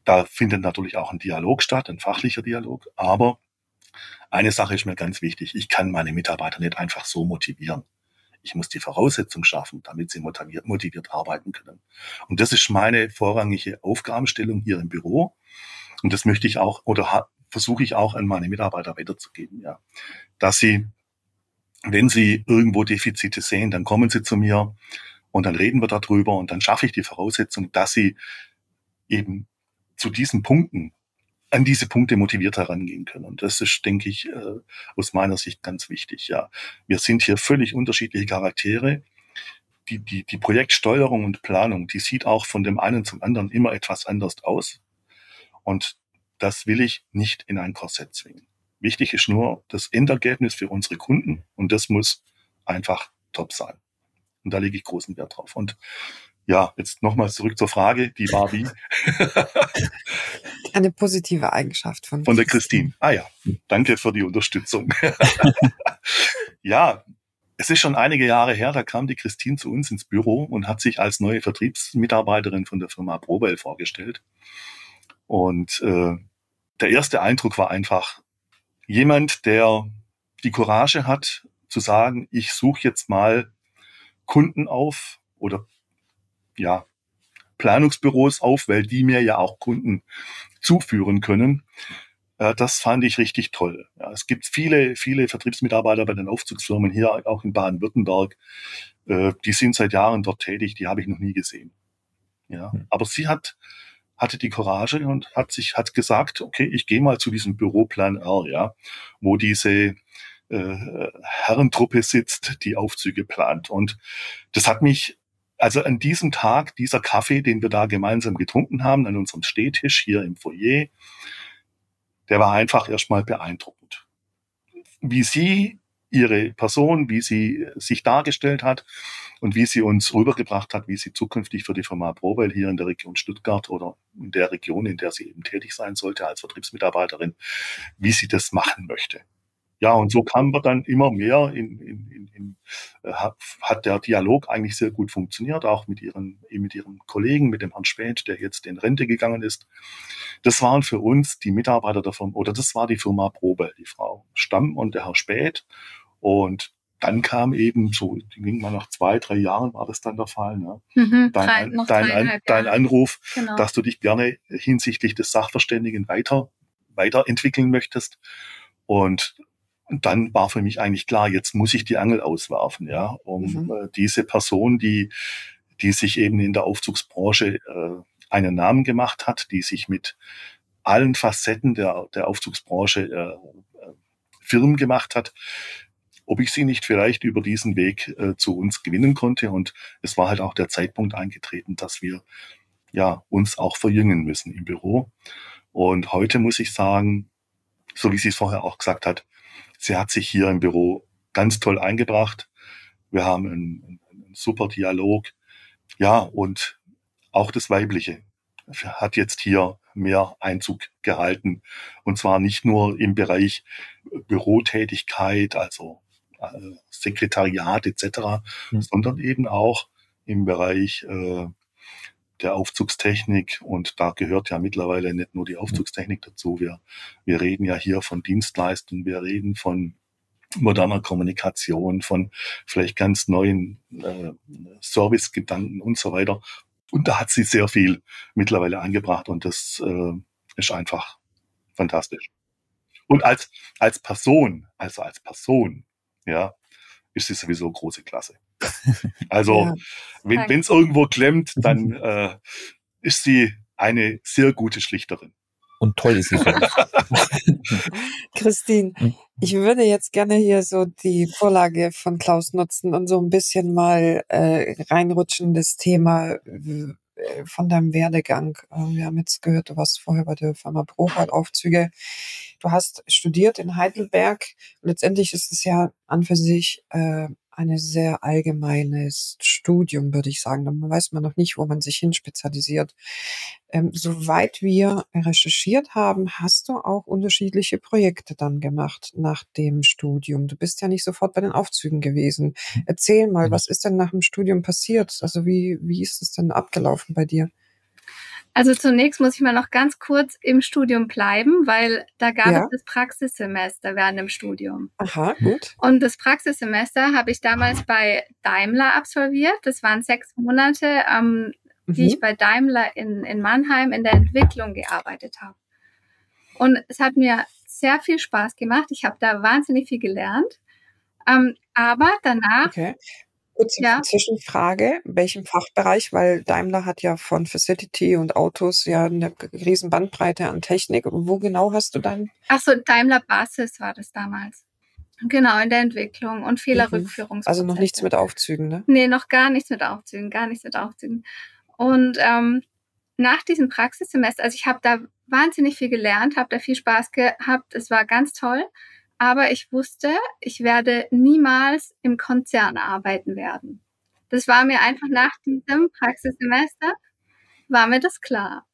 da findet natürlich auch ein Dialog statt, ein fachlicher Dialog. Aber eine Sache ist mir ganz wichtig. Ich kann meine Mitarbeiter nicht einfach so motivieren. Ich muss die Voraussetzung schaffen, damit sie motiviert, motiviert arbeiten können. Und das ist meine vorrangige Aufgabenstellung hier im Büro. Und das möchte ich auch oder versuche ich auch an meine Mitarbeiter weiterzugeben, ja. Dass sie, wenn sie irgendwo Defizite sehen, dann kommen sie zu mir und dann reden wir darüber und dann schaffe ich die Voraussetzung, dass sie eben zu diesen Punkten an diese Punkte motiviert herangehen können. Und das ist, denke ich, äh, aus meiner Sicht ganz wichtig. Ja, wir sind hier völlig unterschiedliche Charaktere. Die, die, die Projektsteuerung und Planung, die sieht auch von dem einen zum anderen immer etwas anders aus. Und das will ich nicht in ein Korsett zwingen. Wichtig ist nur das Endergebnis für unsere Kunden und das muss einfach top sein. Und da lege ich großen Wert drauf. Und ja, jetzt nochmal zurück zur Frage, die war wie? Eine positive Eigenschaft von, Von der Christine. Ah ja, danke für die Unterstützung. ja, es ist schon einige Jahre her, da kam die Christine zu uns ins Büro und hat sich als neue Vertriebsmitarbeiterin von der Firma Probel vorgestellt. Und äh, der erste Eindruck war einfach jemand, der die Courage hat zu sagen, ich suche jetzt mal Kunden auf oder ja, Planungsbüros auf, weil die mir ja auch Kunden zuführen können. Äh, das fand ich richtig toll. Ja, es gibt viele, viele Vertriebsmitarbeiter bei den Aufzugsfirmen hier, auch in Baden-Württemberg. Äh, die sind seit Jahren dort tätig, die habe ich noch nie gesehen. Ja, Hm. aber sie hat, hatte die Courage und hat sich, hat gesagt, okay, ich gehe mal zu diesem Büroplan R, ja, wo diese äh, Herrentruppe sitzt, die Aufzüge plant. Und das hat mich also an diesem Tag, dieser Kaffee, den wir da gemeinsam getrunken haben, an unserem Stehtisch hier im Foyer, der war einfach erstmal beeindruckend. Wie sie, ihre Person, wie sie sich dargestellt hat und wie sie uns rübergebracht hat, wie sie zukünftig für die Firma Probel hier in der Region Stuttgart oder in der Region, in der sie eben tätig sein sollte als Vertriebsmitarbeiterin, wie sie das machen möchte. Ja, und so kamen wir dann immer mehr in, in, in, in äh, hat, der Dialog eigentlich sehr gut funktioniert, auch mit ihren, mit ihrem Kollegen, mit dem Herrn Späth, der jetzt in Rente gegangen ist. Das waren für uns die Mitarbeiter der Firma, oder das war die Firma Probe, die Frau Stamm und der Herr Späth. Und dann kam eben so, ging mal nach zwei, drei Jahren war das dann der Fall, ne? Mhm, dein, drei, An- dein, An, dein. Anruf, Genau. dass du dich gerne hinsichtlich des Sachverständigen weiter, weiterentwickeln möchtest. Und und dann war für mich eigentlich klar, jetzt muss ich die Angel auswerfen, ja, um Mhm. äh, diese Person, die, die sich eben in der Aufzugsbranche äh, einen Namen gemacht hat, die sich mit allen Facetten der, der Aufzugsbranche äh, äh, Firmen gemacht hat, ob ich sie nicht vielleicht über diesen Weg äh, zu uns gewinnen konnte. Und es war halt auch der Zeitpunkt eingetreten, dass wir ja uns auch verjüngen müssen im Büro. Und heute muss ich sagen, so wie sie es vorher auch gesagt hat, sie hat sich hier im Büro ganz toll eingebracht. Wir haben einen, einen super Dialog. Ja, und auch das Weibliche hat jetzt hier mehr Einzug gehalten. Und zwar nicht nur im Bereich Bürotätigkeit, also äh, Sekretariat etc., Hm. sondern eben auch im Bereich äh, der Aufzugstechnik. Und da gehört ja mittlerweile nicht nur die Aufzugstechnik dazu. Wir, wir reden ja hier von Dienstleistungen, wir reden von moderner Kommunikation, von vielleicht ganz neuen äh, Servicegedanken und so weiter. Und da hat sie sehr viel mittlerweile eingebracht und das äh, ist einfach fantastisch. Und als, als Person, also als Person, ja, ist sie sowieso große Klasse. Also, ja. wenn es irgendwo klemmt, dann äh, ist sie eine sehr gute Schlichterin. Und toll ist sie. Christine, hm? ich würde jetzt gerne hier so die Vorlage von Klaus nutzen und so ein bisschen mal äh, reinrutschen, das Thema äh, von deinem Werdegang. Äh, wir haben jetzt gehört, du warst vorher bei der Firma Prohal Aufzüge. Du hast studiert in Heidelberg. Letztendlich ist es ja an für sich äh, ein sehr allgemeines Studium, würde ich sagen. Da weiß man noch nicht, wo man sich hin spezialisiert. Ähm, soweit wir recherchiert haben, hast du auch unterschiedliche Projekte dann gemacht nach dem Studium. Du bist ja nicht sofort bei den Aufzügen gewesen. Erzähl mal, mhm. was ist denn nach dem Studium passiert? Also wie, wie ist es denn abgelaufen bei dir? Also zunächst muss ich mal noch ganz kurz im Studium bleiben, weil da gab ja. es das Praxissemester während dem Studium. Aha, gut. Und das Praxissemester habe ich damals bei Daimler absolviert. Das waren sechs Monate, ähm, die mhm. ich bei Daimler in, in Mannheim in der Entwicklung gearbeitet habe. Und es hat mir sehr viel Spaß gemacht. Ich habe da wahnsinnig viel gelernt. Ähm, aber danach okay. Kurze ja. Zwischenfrage, welchem Fachbereich, weil Daimler hat ja von Facility und Autos ja eine riesen Bandbreite an Technik. Wo genau hast du dann? Ach so, Daimler Basis war das damals. Genau, in der Entwicklung und Fehlerrückführung. Mhm. Also noch nichts mit Aufzügen, ne? Nee, noch gar nichts mit Aufzügen, gar nichts mit Aufzügen. Und ähm, nach diesem Praxissemester, also ich habe da wahnsinnig viel gelernt, habe da viel Spaß gehabt, es war ganz toll aber ich wusste, ich werde niemals im Konzern arbeiten werden. Das war mir einfach nach diesem Praxissemester, war mir das klar.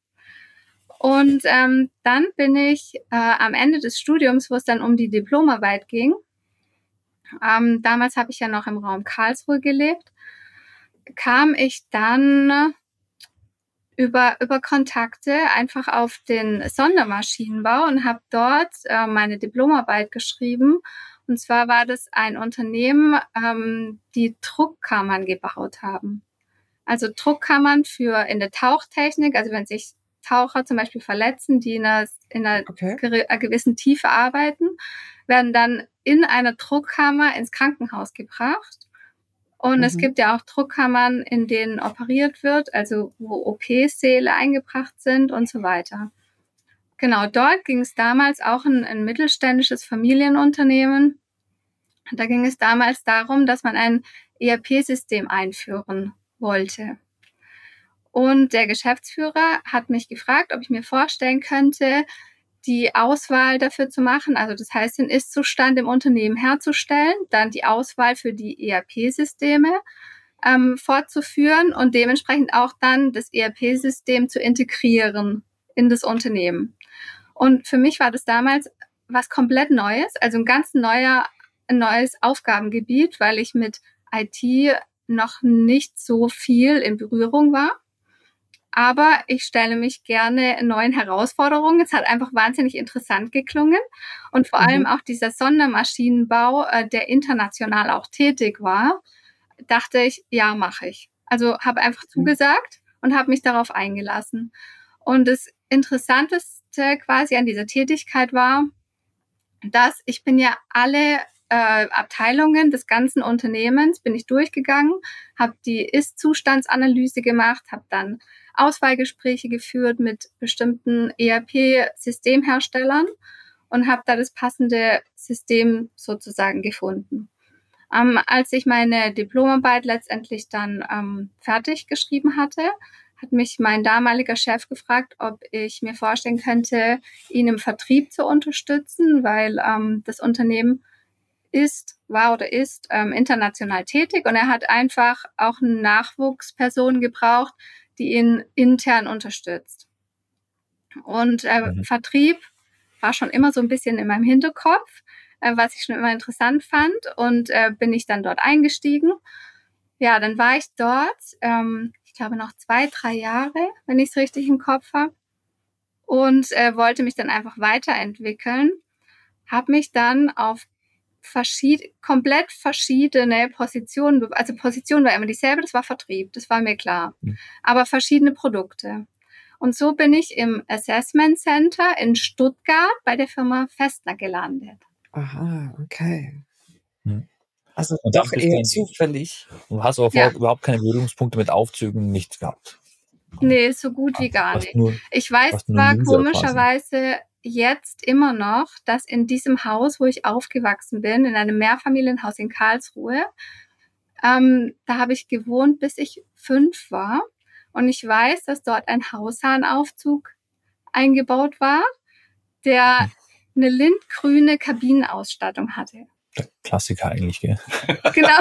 Und ähm, dann bin ich äh, am Ende des Studiums, wo es dann um die Diplomarbeit ging, ähm, damals habe ich ja noch im Raum Karlsruhe gelebt, kam ich dann über, über Kontakte einfach auf den Sondermaschinenbau und habe dort äh, meine Diplomarbeit geschrieben. Und zwar war das ein Unternehmen, ähm, die Druckkammern gebaut haben. Also Druckkammern für in der Tauchtechnik, also wenn sich Taucher zum Beispiel verletzen, die in einer, in einer, okay. einer gewissen Tiefe arbeiten, werden dann in einer Druckkammer ins Krankenhaus gebracht und mhm. es gibt ja auch Druckkammern, in denen operiert wird, also wo OP-Säle eingebracht sind und so weiter. Genau, dort ging es damals auch ein, ein mittelständisches Familienunternehmen. Da ging es damals darum, dass man ein ERP-System einführen wollte. Und der Geschäftsführer hat mich gefragt, ob ich mir vorstellen könnte, die Auswahl dafür zu machen, also das heißt, den Ist-Zustand im Unternehmen herzustellen, dann die Auswahl für die ERP-Systeme ähm, fortzuführen und dementsprechend auch dann das ERP-System zu integrieren in das Unternehmen. Und für mich war das damals was komplett Neues, also ein ganz neuer, ein neues Aufgabengebiet, weil ich mit IT noch nicht so viel in Berührung war aber ich stelle mich gerne neuen Herausforderungen. Es hat einfach wahnsinnig interessant geklungen und vor mhm. allem auch dieser Sondermaschinenbau, äh, der international auch tätig war, dachte ich, ja, mache ich. Also habe einfach mhm. zugesagt und habe mich darauf eingelassen. Und das Interessanteste quasi an dieser Tätigkeit war, dass ich bin ja alle äh, Abteilungen des ganzen Unternehmens bin ich durchgegangen, habe die Ist-Zustandsanalyse gemacht, habe dann Auswahlgespräche geführt mit bestimmten ERP-Systemherstellern und habe da das passende System sozusagen gefunden. Ähm, als ich meine Diplomarbeit letztendlich dann ähm, fertig geschrieben hatte, hat mich mein damaliger Chef gefragt, ob ich mir vorstellen könnte, ihn im Vertrieb zu unterstützen, weil ähm, das Unternehmen ist, war oder ist ähm, international tätig und er hat einfach auch eine Nachwuchsperson gebraucht, die ihn intern unterstützt. Und äh, mhm. Vertrieb war schon immer so ein bisschen in meinem Hinterkopf, äh, was ich schon immer interessant fand und äh, bin ich dann dort eingestiegen. Ja, dann war ich dort, ähm, ich glaube noch zwei, drei Jahre, wenn ich es richtig im Kopf habe, und äh, wollte mich dann einfach weiterentwickeln. Habe mich dann auf verschied komplett verschiedene Positionen. Also Position war immer dieselbe, das war Vertrieb, das war mir klar. Mhm. Aber verschiedene Produkte. Und so bin ich im Assessment Center in Stuttgart bei der Firma Festner gelandet. Aha, okay. Mhm. Also und doch eher zufällig. Du hast aber ja. überhaupt keine Berührungspunkte mit Aufzügen, nichts gehabt. Nee, so gut wie gar nicht. Nur, ich weiß zwar komischerweise jetzt immer noch, dass in diesem Haus, wo ich aufgewachsen bin, in einem Mehrfamilienhaus in Karlsruhe, ähm, da habe ich gewohnt, bis ich fünf war. Und ich weiß, dass dort ein Haushahnaufzug eingebaut war, der hm. eine lindgrüne Kabinenausstattung hatte. Der Klassiker eigentlich, gell? Genau.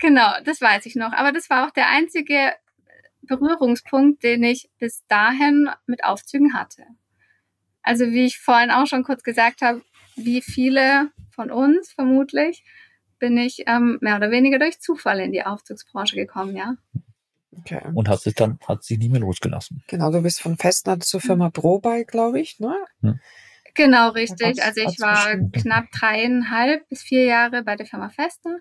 genau, das weiß ich noch. Aber das war auch der einzige Berührungspunkt, den ich bis dahin mit Aufzügen hatte. Also wie ich vorhin auch schon kurz gesagt habe, wie viele von uns vermutlich, bin ich ähm, mehr oder weniger durch Zufall in die Aufzugsbranche gekommen, ja. Okay. Und hat sich dann hat sich nie mehr losgelassen. Genau, du bist von Festner zur Firma Probay, glaube ich, ne? Hm. Genau, richtig. Also ich war knapp dreieinhalb bis vier Jahre bei der Firma Festner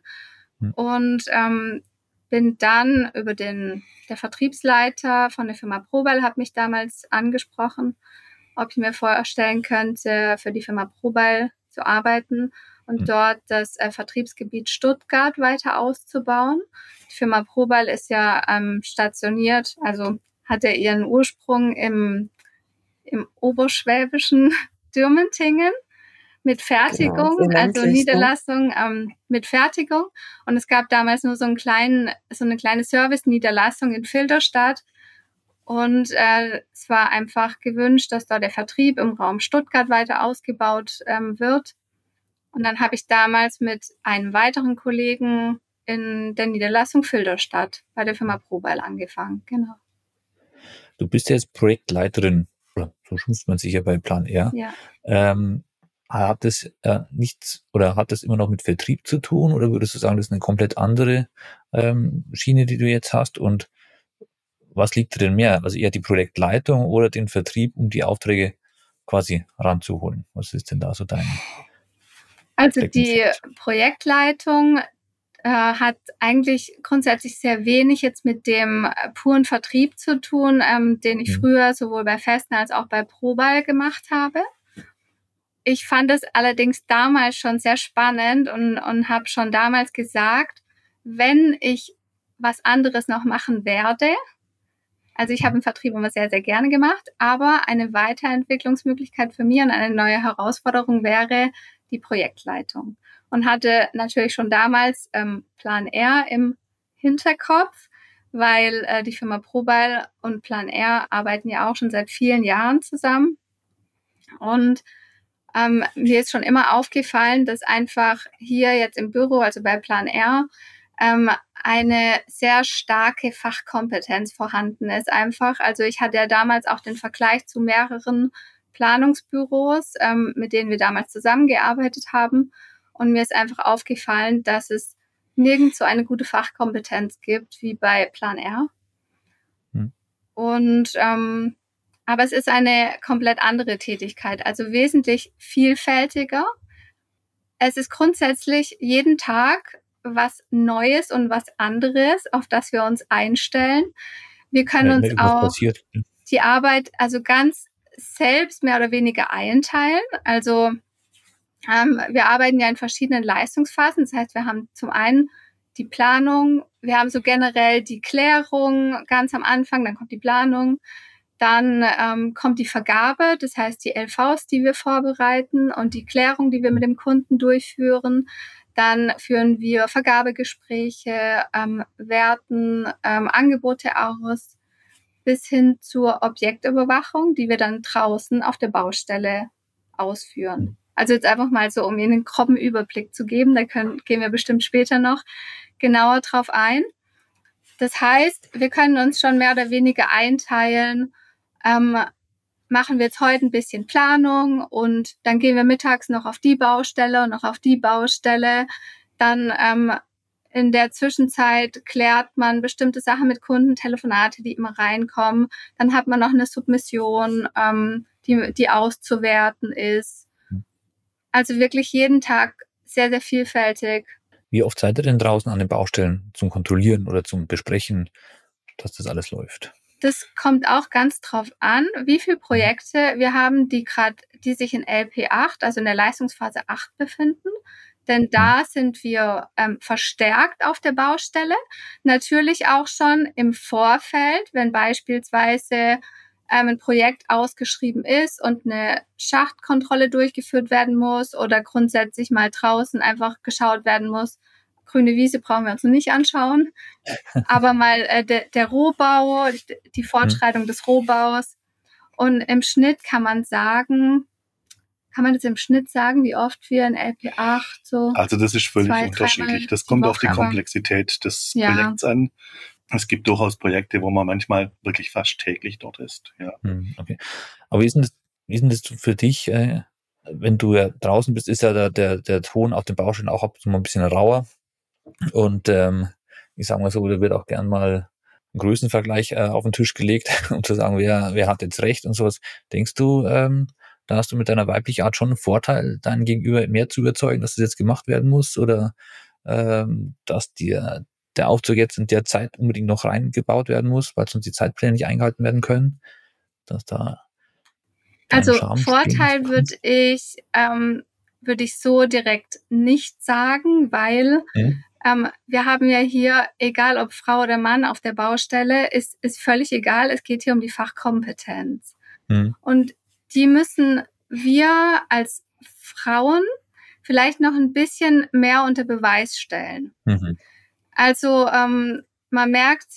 hm. und ähm, bin dann über den der Vertriebsleiter von der Firma Probal hat mich damals angesprochen, ob ich mir vorstellen könnte, für die Firma Probal zu arbeiten und mhm. dort das äh, Vertriebsgebiet Stuttgart weiter auszubauen. Die Firma Probal ist ja ähm, stationiert, also hat er ihren Ursprung im, im oberschwäbischen Dürmentingen mit Fertigung, genau, also Niederlassung ähm, mit Fertigung. Und es gab damals nur so, einen kleinen, so eine kleine Service-Niederlassung in Filderstadt. Und äh, es war einfach gewünscht, dass dort der Vertrieb im Raum Stuttgart weiter ausgebaut ähm, wird. Und dann habe ich damals mit einem weiteren Kollegen in der Niederlassung Filderstadt bei der Firma Probeil angefangen. Genau. Du bist jetzt Projektleiterin, oder so schimpft man sich ja bei Plan R. Ja. Ähm, hat das äh, nichts oder hat das immer noch mit Vertrieb zu tun oder würdest du sagen, das ist eine komplett andere ähm, Schiene, die du jetzt hast? Und was liegt denn mehr? Also eher die Projektleitung oder den Vertrieb, um die Aufträge quasi ranzuholen? Was ist denn da so dein? Also die Projektleitung äh, hat eigentlich grundsätzlich sehr wenig jetzt mit dem äh, puren Vertrieb zu tun, ähm, den ich mhm. früher sowohl bei Festen als auch bei Proball gemacht habe. Ich fand es allerdings damals schon sehr spannend und, und habe schon damals gesagt, wenn ich was anderes noch machen werde, also ich habe im Vertrieb immer sehr, sehr gerne gemacht, aber eine Weiterentwicklungsmöglichkeit für mich und eine neue Herausforderung wäre die Projektleitung. Und hatte natürlich schon damals ähm, Plan R im Hinterkopf, weil äh, die Firma Probal und Plan R arbeiten ja auch schon seit vielen Jahren zusammen. Und ähm, mir ist schon immer aufgefallen, dass einfach hier jetzt im Büro, also bei Plan R, ähm, eine sehr starke Fachkompetenz vorhanden ist einfach. Also ich hatte ja damals auch den Vergleich zu mehreren Planungsbüros, ähm, mit denen wir damals zusammengearbeitet haben. Und mir ist einfach aufgefallen, dass es nirgends so eine gute Fachkompetenz gibt wie bei Plan R. Hm. Und ähm, aber es ist eine komplett andere Tätigkeit, also wesentlich vielfältiger. Es ist grundsätzlich jeden Tag was Neues und was anderes, auf das wir uns einstellen. Wir können ja, uns auch passiert. die Arbeit also ganz selbst mehr oder weniger einteilen. Also ähm, wir arbeiten ja in verschiedenen Leistungsphasen. Das heißt, wir haben zum einen die Planung, wir haben so generell die Klärung ganz am Anfang, dann kommt die Planung, dann ähm, kommt die Vergabe, das heißt die LVs, die wir vorbereiten und die Klärung, die wir mit dem Kunden durchführen. Dann führen wir Vergabegespräche, ähm, werten ähm, Angebote aus, bis hin zur Objektüberwachung, die wir dann draußen auf der Baustelle ausführen. Also jetzt einfach mal so, um Ihnen einen groben Überblick zu geben, da können, gehen wir bestimmt später noch genauer drauf ein. Das heißt, wir können uns schon mehr oder weniger einteilen, ähm, machen wir jetzt heute ein bisschen Planung und dann gehen wir mittags noch auf die Baustelle und noch auf die Baustelle. Dann ähm, in der Zwischenzeit klärt man bestimmte Sachen mit Kunden, Telefonate, die immer reinkommen. Dann hat man noch eine Submission, ähm, die, die auszuwerten ist. also wirklich jeden Tag sehr, sehr vielfältig. Wie oft seid ihr denn draußen an den Baustellen zum Kontrollieren oder zum Besprechen, dass das alles läuft? Das kommt auch ganz drauf an, wie viele Projekte wir haben, die gerade, die sich in LP8, also in der Leistungsphase 8 befinden. Denn da mhm. sind wir ähm, verstärkt auf der Baustelle. Natürlich auch schon im Vorfeld, wenn beispielsweise ähm, ein Projekt ausgeschrieben ist und eine Schachtkontrolle durchgeführt werden muss oder grundsätzlich mal draußen einfach geschaut werden muss, grüne Wiese brauchen wir uns nicht anschauen, aber mal äh, de, der Rohbau, die Fortschreitung des Rohbaus. Und im Schnitt kann man sagen, kann man das im Schnitt sagen, wie oft wir in LP8 so. Also das ist völlig zwei, unterschiedlich. Das kommt Woche, auf die Komplexität des ja. Projekts an. Es gibt durchaus Projekte, wo man manchmal wirklich fast täglich dort ist. Ja. Hm, okay. Aber wie ist denn das, wie ist denn das für dich, äh, wenn du ja draußen bist, ist ja der, der, der Ton auf den Baustellen auch ab und zu mal ein bisschen rauer. Und ähm, ich sage mal so, da wird auch gern mal ein Größenvergleich äh, auf den Tisch gelegt, um zu sagen, wer, wer hat jetzt recht und sowas. Denkst du, ähm, da hast du mit deiner weiblichen Art schon einen Vorteil, deinen Gegenüber mehr zu überzeugen, dass das jetzt gemacht werden muss oder ähm, dass dir der Aufzug jetzt in der Zeit unbedingt noch reingebaut werden muss, weil sonst die Zeitpläne nicht eingehalten werden können? Dass da also Vorteil würde ich ähm, würde ich so direkt nicht sagen, weil mhm. Ähm, wir haben ja hier, egal ob Frau oder Mann auf der Baustelle, ist, ist völlig egal. Es geht hier um die Fachkompetenz. Mhm. Und die müssen wir als Frauen vielleicht noch ein bisschen mehr unter Beweis stellen. Mhm. Also ähm, man merkt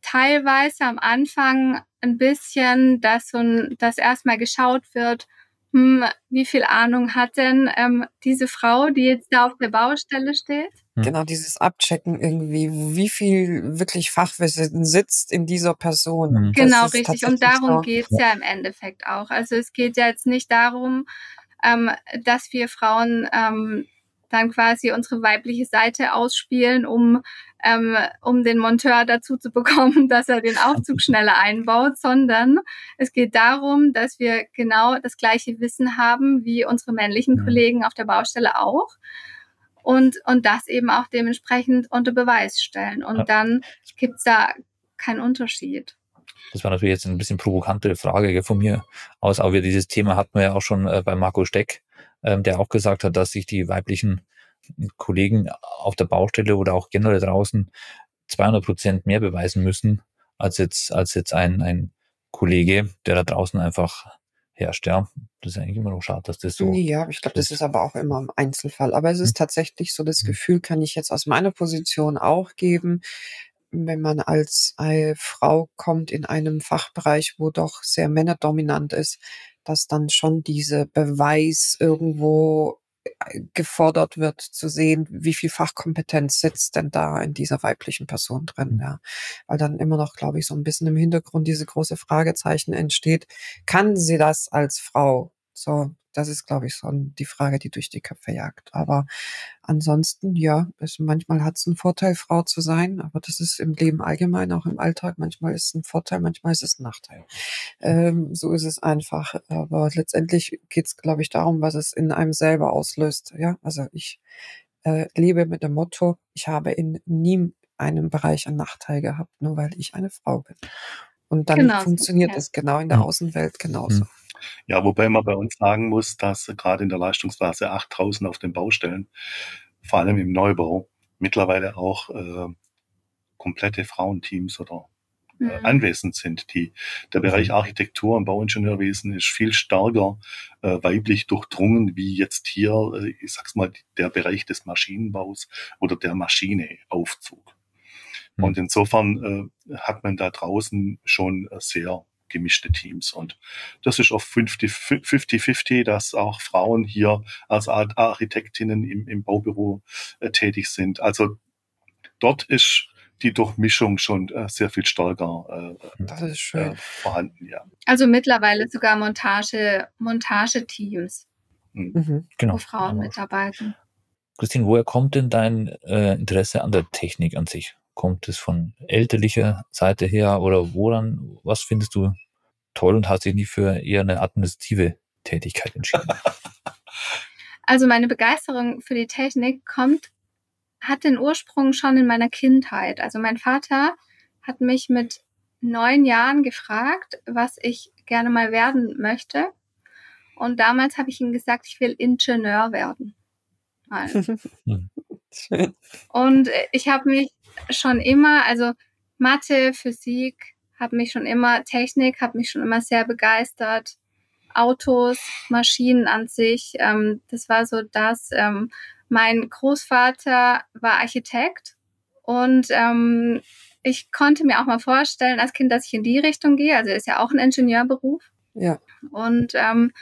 teilweise am Anfang ein bisschen, dass, so ein, dass erstmal geschaut wird, hm, wie viel Ahnung hat denn ähm, diese Frau, die jetzt da auf der Baustelle steht? Hm. Genau, dieses Abchecken irgendwie, wie viel wirklich Fachwissen sitzt in dieser Person. Mhm. Genau, richtig. Und darum geht's ja im Endeffekt auch. Also es geht ja jetzt nicht darum, ähm, dass wir Frauen ähm, dann quasi unsere weibliche Seite ausspielen, um, ähm, um den Monteur dazu zu bekommen, dass er den Aufzug schneller einbaut, sondern es geht darum, dass wir genau das gleiche Wissen haben wie unsere männlichen. Kollegen auf der Baustelle auch. Und, und das eben auch dementsprechend unter Beweis stellen. Und ja. dann gibt's da keinen Unterschied. Das war natürlich jetzt ein bisschen provokante Frage von mir aus, aber dieses Thema hatten wir ja auch schon äh, bei Marco Steck ähm, der auch gesagt hat, dass sich die weiblichen Kollegen auf der Baustelle oder auch generell draußen 200 Prozent mehr beweisen müssen als jetzt, als jetzt ein, ein Kollege, der da draußen einfach herrscht, ja. Das ist eigentlich immer noch schade, dass das so. Ja, ich glaube, das ist aber auch immer im Einzelfall. Aber es ist hm. tatsächlich so, das hm. Gefühl kann ich jetzt aus meiner Position auch geben, wenn man als äh, Frau kommt in einem Fachbereich, wo doch sehr männerdominant ist, dass dann schon diese Beweis irgendwo äh, gefordert wird zu sehen, wie viel Fachkompetenz sitzt denn da in dieser weiblichen Person drin, mhm. ja. Weil dann immer noch, glaube ich, so ein bisschen im Hintergrund diese große Fragezeichen entsteht. Kann sie das als Frau? So, das ist, glaube ich, so die Frage, die durch die Köpfe jagt. Aber ansonsten, ja, es, manchmal hat es einen Vorteil, Frau zu sein, aber das ist im Leben allgemein, auch im Alltag. Manchmal ist es ein Vorteil, manchmal ist es ein Nachteil. Ähm, so ist es einfach. Aber letztendlich geht es, glaube ich, darum, was es in einem selber auslöst. Ja, also ich äh, lebe mit dem Motto, ich habe in nie einem Bereich einen Nachteil gehabt, nur weil ich eine Frau bin. Und dann genau, funktioniert es genau in der Außenwelt genauso. Mhm. Ja, wobei man bei uns sagen muss, dass gerade in der Leistungsphase 8000 auf den Baustellen, vor allem im Neubau, mittlerweile auch äh, komplette Frauenteams oder äh, mhm. anwesend sind. Die, der Bereich mhm. Architektur und Bauingenieurwesen ist viel stärker äh, weiblich durchdrungen, wie jetzt hier, äh, ich sag's mal, der Bereich des Maschinenbaus oder der Maschineaufzug. Mhm. Und insofern äh, hat man da draußen schon sehr gemischte Teams. Und das ist oft 50-50, dass auch Frauen hier als Architektinnen im, im Baubüro äh, tätig sind. Also dort ist die Durchmischung schon äh, sehr viel stärker äh, das ist schön. Äh, vorhanden. Ja. Also mittlerweile sogar Montage, Montageteams, hm. mhm. genau. wo Frauen mitarbeiten. Christine, woher kommt denn dein äh, Interesse an der Technik an sich? Kommt es von elterlicher Seite her oder woran, was findest du toll und hast dich nie für eher eine administrative Tätigkeit entschieden? Also meine Begeisterung für die Technik kommt, hat den Ursprung schon in meiner Kindheit. Also mein Vater hat mich mit neun Jahren gefragt, was ich gerne mal werden möchte. Und damals habe ich ihm gesagt, ich will Ingenieur werden. Und ich habe mich schon immer, also Mathe, Physik, habe mich schon immer, Technik, habe mich schon immer sehr begeistert. Autos, Maschinen an sich, ähm, das war so das. Ähm, mein Großvater war Architekt und ähm, ich konnte mir auch mal vorstellen als Kind, dass ich in die Richtung gehe. Also ist ja auch ein Ingenieurberuf. Ja. Und ähm,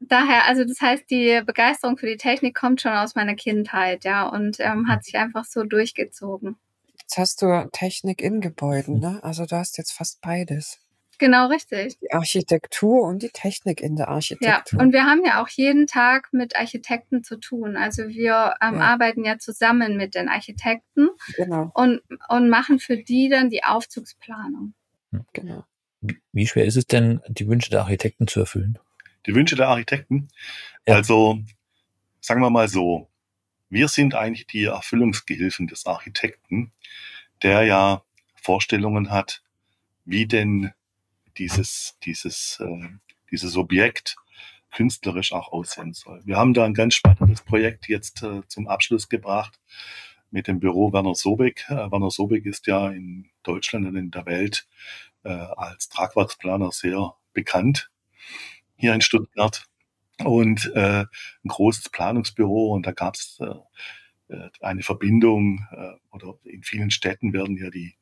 daher, also das heißt, die Begeisterung für die Technik kommt schon aus meiner Kindheit, ja, und ähm, hat sich einfach so durchgezogen. Jetzt hast du Technik in Gebäuden, ne? Also du hast jetzt fast beides. Genau, richtig. Die Architektur und die Technik in der Architektur. Ja, und wir haben ja auch jeden Tag mit Architekten zu tun. Also wir ähm, ja. arbeiten ja zusammen mit den Architekten genau. und, und machen für die dann die Aufzugsplanung. Hm. Genau. Wie schwer ist es denn, die Wünsche der Architekten zu erfüllen? Die Wünsche der Architekten? Ja. Also, sagen wir mal so, wir sind eigentlich die Erfüllungsgehilfen des Architekten, der ja Vorstellungen hat, wie denn dieses, dieses, äh, dieses Objekt künstlerisch auch aussehen soll. Wir haben da ein ganz spannendes Projekt jetzt äh, zum Abschluss gebracht mit dem Büro Werner Sobeck. Äh, Werner Sobeck ist ja in Deutschland und in der Welt äh, als Tragwerksplaner sehr bekannt hier in Stuttgart und äh, ein großes Planungsbüro und da gab es äh, äh, eine Verbindung äh, oder in vielen Städten werden ja die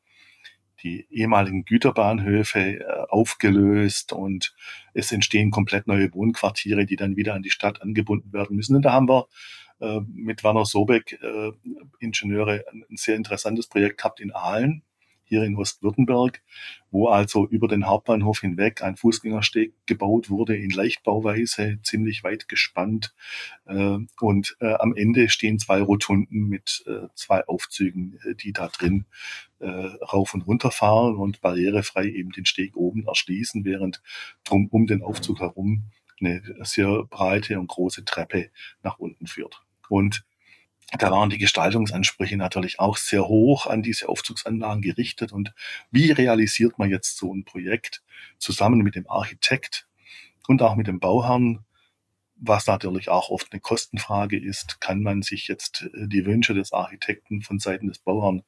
die ehemaligen Güterbahnhöfe äh, aufgelöst und es entstehen komplett neue Wohnquartiere, die dann wieder an die Stadt angebunden werden müssen. Und da haben wir äh, mit Werner Sobeck äh, Ingenieure ein, ein sehr interessantes Projekt gehabt in Aalen hier in Ostwürttemberg, wo also über den Hauptbahnhof hinweg ein Fußgängersteg gebaut wurde in Leichtbauweise, ziemlich weit gespannt. Äh, und äh, am Ende stehen zwei Rotunden mit äh, zwei Aufzügen, die da drin rauf und runter fahren und barrierefrei eben den Steg oben erschließen, während drum um den Aufzug herum eine sehr breite und große Treppe nach unten führt. Und da waren die Gestaltungsansprüche natürlich auch sehr hoch an diese Aufzugsanlagen gerichtet. Und wie realisiert man jetzt so ein Projekt zusammen mit dem Architekt und auch mit dem Bauherrn, was natürlich auch oft eine Kostenfrage ist, kann man sich jetzt äh, die Wünsche des Architekten von Seiten des Bauherrn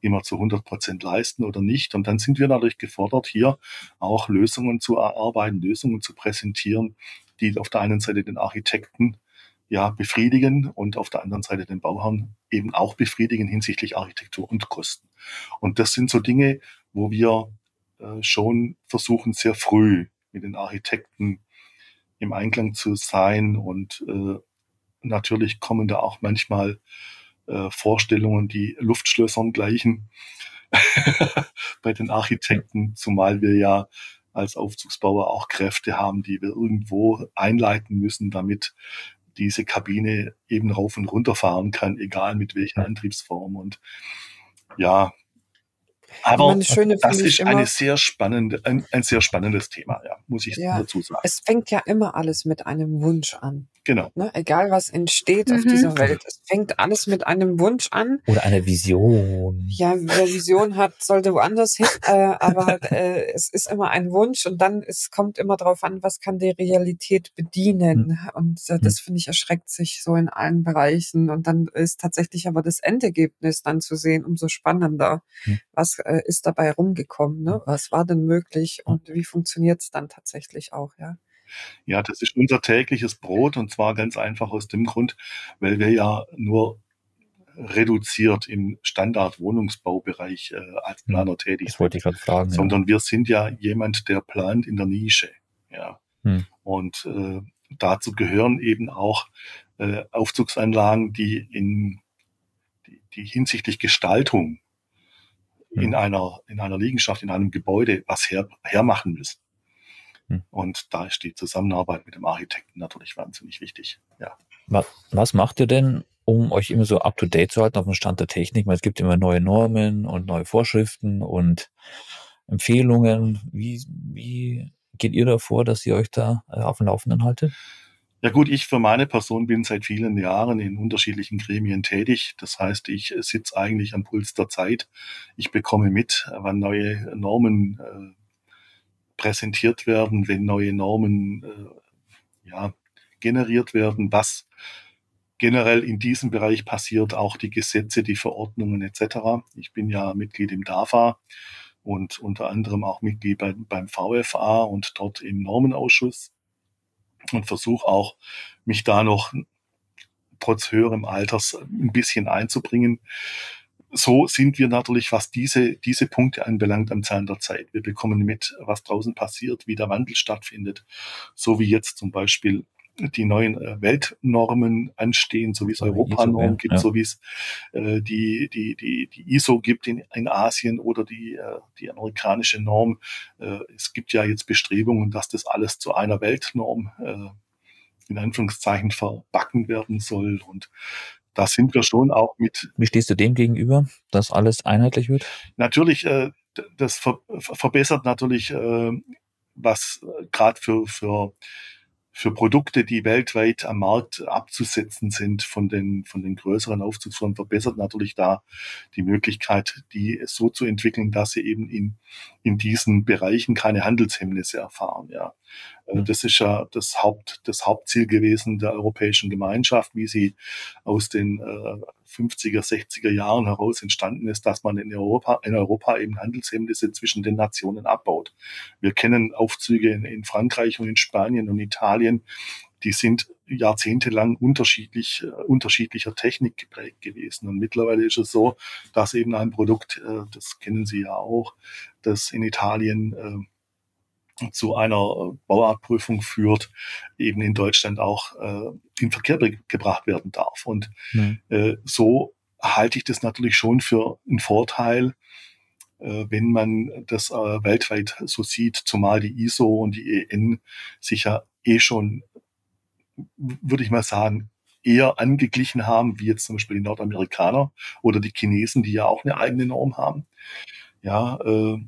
immer zu 100 Prozent leisten oder nicht. Und dann sind wir natürlich gefordert, hier auch Lösungen zu erarbeiten, Lösungen zu präsentieren, die auf der einen Seite den Architekten ja, befriedigen und auf der anderen Seite den Bauherrn eben auch befriedigen hinsichtlich Architektur und Kosten. Und das sind so Dinge, wo wir äh, schon versuchen, sehr früh mit den Architekten im Einklang zu sein. Und äh, natürlich kommen da auch manchmal äh, Vorstellungen, die Luftschlössern gleichen bei den Architekten, zumal wir ja als Aufzugsbauer auch Kräfte haben, die wir irgendwo einleiten müssen, damit diese Kabine eben rauf und runter fahren kann, egal mit welcher Antriebsform. Und ja, aber schöne, das ist eine sehr spannende, ein, ein, sehr spannendes Thema, ja, muss ich ja, dazu sagen. Es fängt ja immer alles mit einem Wunsch an. Genau. Ne? Egal was entsteht mhm. auf dieser Welt, es fängt alles mit einem Wunsch an. Oder einer Vision. Ja, wer Vision hat, sollte woanders hin. Äh, aber äh, es ist immer ein Wunsch und dann es kommt immer darauf an, was kann die Realität bedienen. Mhm. Und äh, das finde ich erschreckt sich so in allen Bereichen. Und dann ist tatsächlich aber das Endergebnis dann zu sehen umso spannender. Mhm. Was äh, ist dabei rumgekommen? Ne? Was war denn möglich und wie funktioniert es dann tatsächlich auch? Ja. Ja, das ist unser tägliches Brot und zwar ganz einfach aus dem Grund, weil wir ja nur reduziert im Standard-Wohnungsbaubereich äh, als hm, Planer tätig das wollte ich gerade fragen, sondern ja. wir sind ja jemand, der plant in der Nische. Ja. Hm. Und äh, dazu gehören eben auch äh, Aufzugsanlagen, die in die, die hinsichtlich Gestaltung hm. in einer in einer Liegenschaft, in einem Gebäude was her, hermachen müssen. Hm. Und da ist die Zusammenarbeit mit dem Architekten natürlich wahnsinnig wichtig. Ja. Was, macht ihr denn, um euch immer so up to date zu halten auf dem Stand der Technik? Weil es gibt immer neue Normen und neue Vorschriften und Empfehlungen. Wie, wie geht ihr da vor, dass ihr euch da äh, auf dem Laufenden haltet? Ja gut, ich für meine Person bin seit vielen Jahren in unterschiedlichen Gremien tätig. Das heißt, ich sitze eigentlich am Puls der Zeit. Ich bekomme mit, wann neue Normen äh, präsentiert werden, wenn neue Normen äh, ja, generiert werden, was generell in diesem Bereich passiert, auch die Gesetze, die Verordnungen etc. Ich bin ja Mitglied im DAFA und unter anderem auch Mitglied bei, beim VFA und dort im Normenausschuss und versuche auch, mich da noch trotz höherem Alters ein bisschen einzubringen. So sind wir natürlich, was diese, diese Punkte anbelangt, am Zahn der Zeit. Wir bekommen mit, was draußen passiert, wie der Wandel stattfindet, so wie jetzt zum Beispiel die neuen äh, Weltnormen anstehen, so wie es Europanormen gibt, ja. so wie es äh, die, die, die, die ISO gibt in, in Asien oder die, äh, die amerikanische Norm. Äh, es gibt ja jetzt Bestrebungen, dass das alles zu einer Weltnorm äh, in Anführungszeichen verbacken werden soll. Und da sind wir schon auch mit. Wie stehst du dem gegenüber, dass alles einheitlich wird? Natürlich, äh, das ver verbessert natürlich, äh, was äh, gerade für, für für Produkte, die weltweit am Markt abzusetzen sind von den, von den größeren Aufzugsfirmen, verbessert natürlich da die Möglichkeit, die so zu entwickeln, dass sie eben in, in diesen Bereichen keine Handelshemmnisse erfahren. Ja. Mhm. Das ist ja das Haupt, das Hauptziel gewesen der Europäischen Gemeinschaft, wie sie aus den äh, 50er, 60er Jahren heraus entstanden ist, dass man in Europa, in Europa eben Handelshemmnisse zwischen den Nationen abbaut. Wir kennen Aufzüge in, in Frankreich und in Spanien und Italien, die sind jahrzehntelang unterschiedlich, äh, unterschiedlicher Technik geprägt gewesen. Und mittlerweile ist es so, dass eben ein Produkt, äh, das kennen Sie ja auch, das in Italien äh, zu einer Bauartprüfung führt, eben in Deutschland auch äh, in Verkehr gebracht werden darf. Und mhm. äh, so halte ich das natürlich schon für einen Vorteil, äh, wenn man das äh, weltweit so sieht, zumal die ISO und die EN sich ja eh schon, würde ich mal sagen, eher angeglichen haben, wie jetzt zum Beispiel die Nordamerikaner oder die Chinesen, die ja auch eine eigene Norm haben. Ja, äh,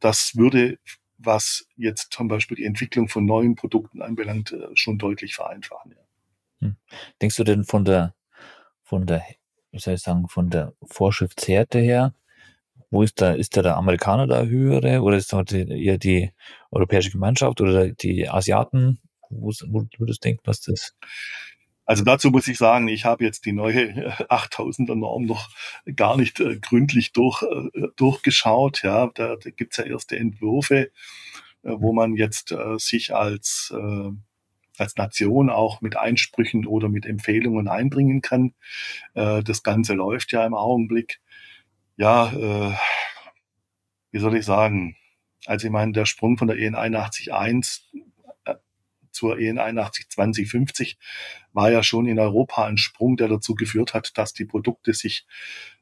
das würde was jetzt zum Beispiel die Entwicklung von neuen Produkten anbelangt, äh, schon deutlich vereinfachen. Ja. Hm. Denkst du denn von der, von der, wie soll ich sagen, von der Vorschriftshärte her, wo ist da, ist da der Amerikaner da höhere oder ist da eher die Europäische Gemeinschaft oder die Asiaten? Wo, wo würdest du denken, was das? Also dazu muss ich sagen, ich habe jetzt die neue 8000er Norm noch gar nicht äh, gründlich durch, äh, durchgeschaut. Ja, da, da gibt es ja erste Entwürfe, äh, wo man jetzt äh, sich als, äh, als Nation auch mit Einsprüchen oder mit Empfehlungen einbringen kann. Äh, das Ganze läuft ja im Augenblick. Ja, äh, wie soll ich sagen? Also ich meine, der Sprung von der EN 81.1 zur EN 81 2050 war ja schon in Europa ein Sprung, der dazu geführt hat, dass die Produkte sich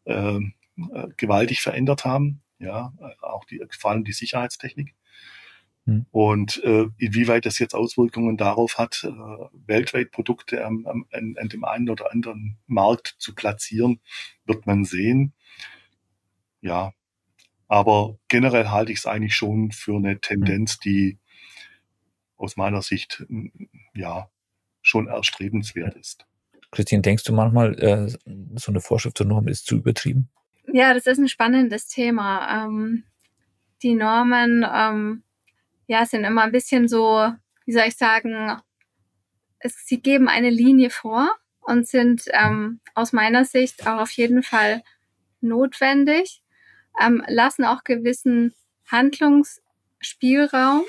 ähm, äh, gewaltig verändert haben. Ja, auch die, vor allem die Sicherheitstechnik. Hm. Und äh, inwieweit das jetzt Auswirkungen darauf hat, äh, weltweit Produkte am, am, an, an dem einen oder anderen Markt zu platzieren, wird man sehen. Ja, aber generell halte ich es eigentlich schon für eine Tendenz, die aus meiner Sicht ja schon erstrebenswert ist. Christine, denkst du manchmal, äh, so eine Vorschrift zur Norm ist zu übertrieben? Ja, das ist ein spannendes Thema. Ähm, die Normen, ähm, ja, sind immer ein bisschen so, wie soll ich sagen, es, sie geben eine Linie vor und sind ähm, aus meiner Sicht auch auf jeden Fall notwendig, ähm, lassen auch gewissen Handlungsspielraum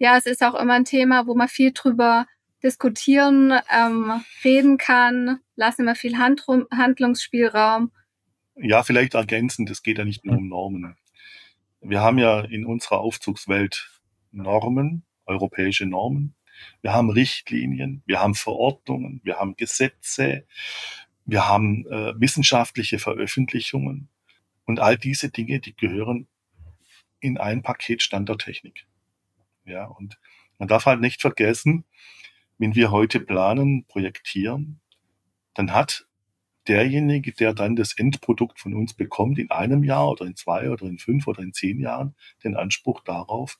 ja, es ist auch immer ein Thema, wo man viel drüber diskutieren, ähm, reden kann, lassen immer viel Handrum, Handlungsspielraum. Ja, vielleicht ergänzend, es geht ja nicht nur um Normen. Wir haben ja in unserer Aufzugswelt Normen, europäische Normen. Wir haben Richtlinien, wir haben Verordnungen, wir haben Gesetze, wir haben äh, wissenschaftliche Veröffentlichungen. Und all diese Dinge, die gehören in ein Paket Standardtechnik. Ja, und man darf halt nicht vergessen, wenn wir heute planen, projektieren, dann hat derjenige, der dann das Endprodukt von uns bekommt, in einem Jahr oder in zwei oder in fünf oder in zehn Jahren den Anspruch darauf,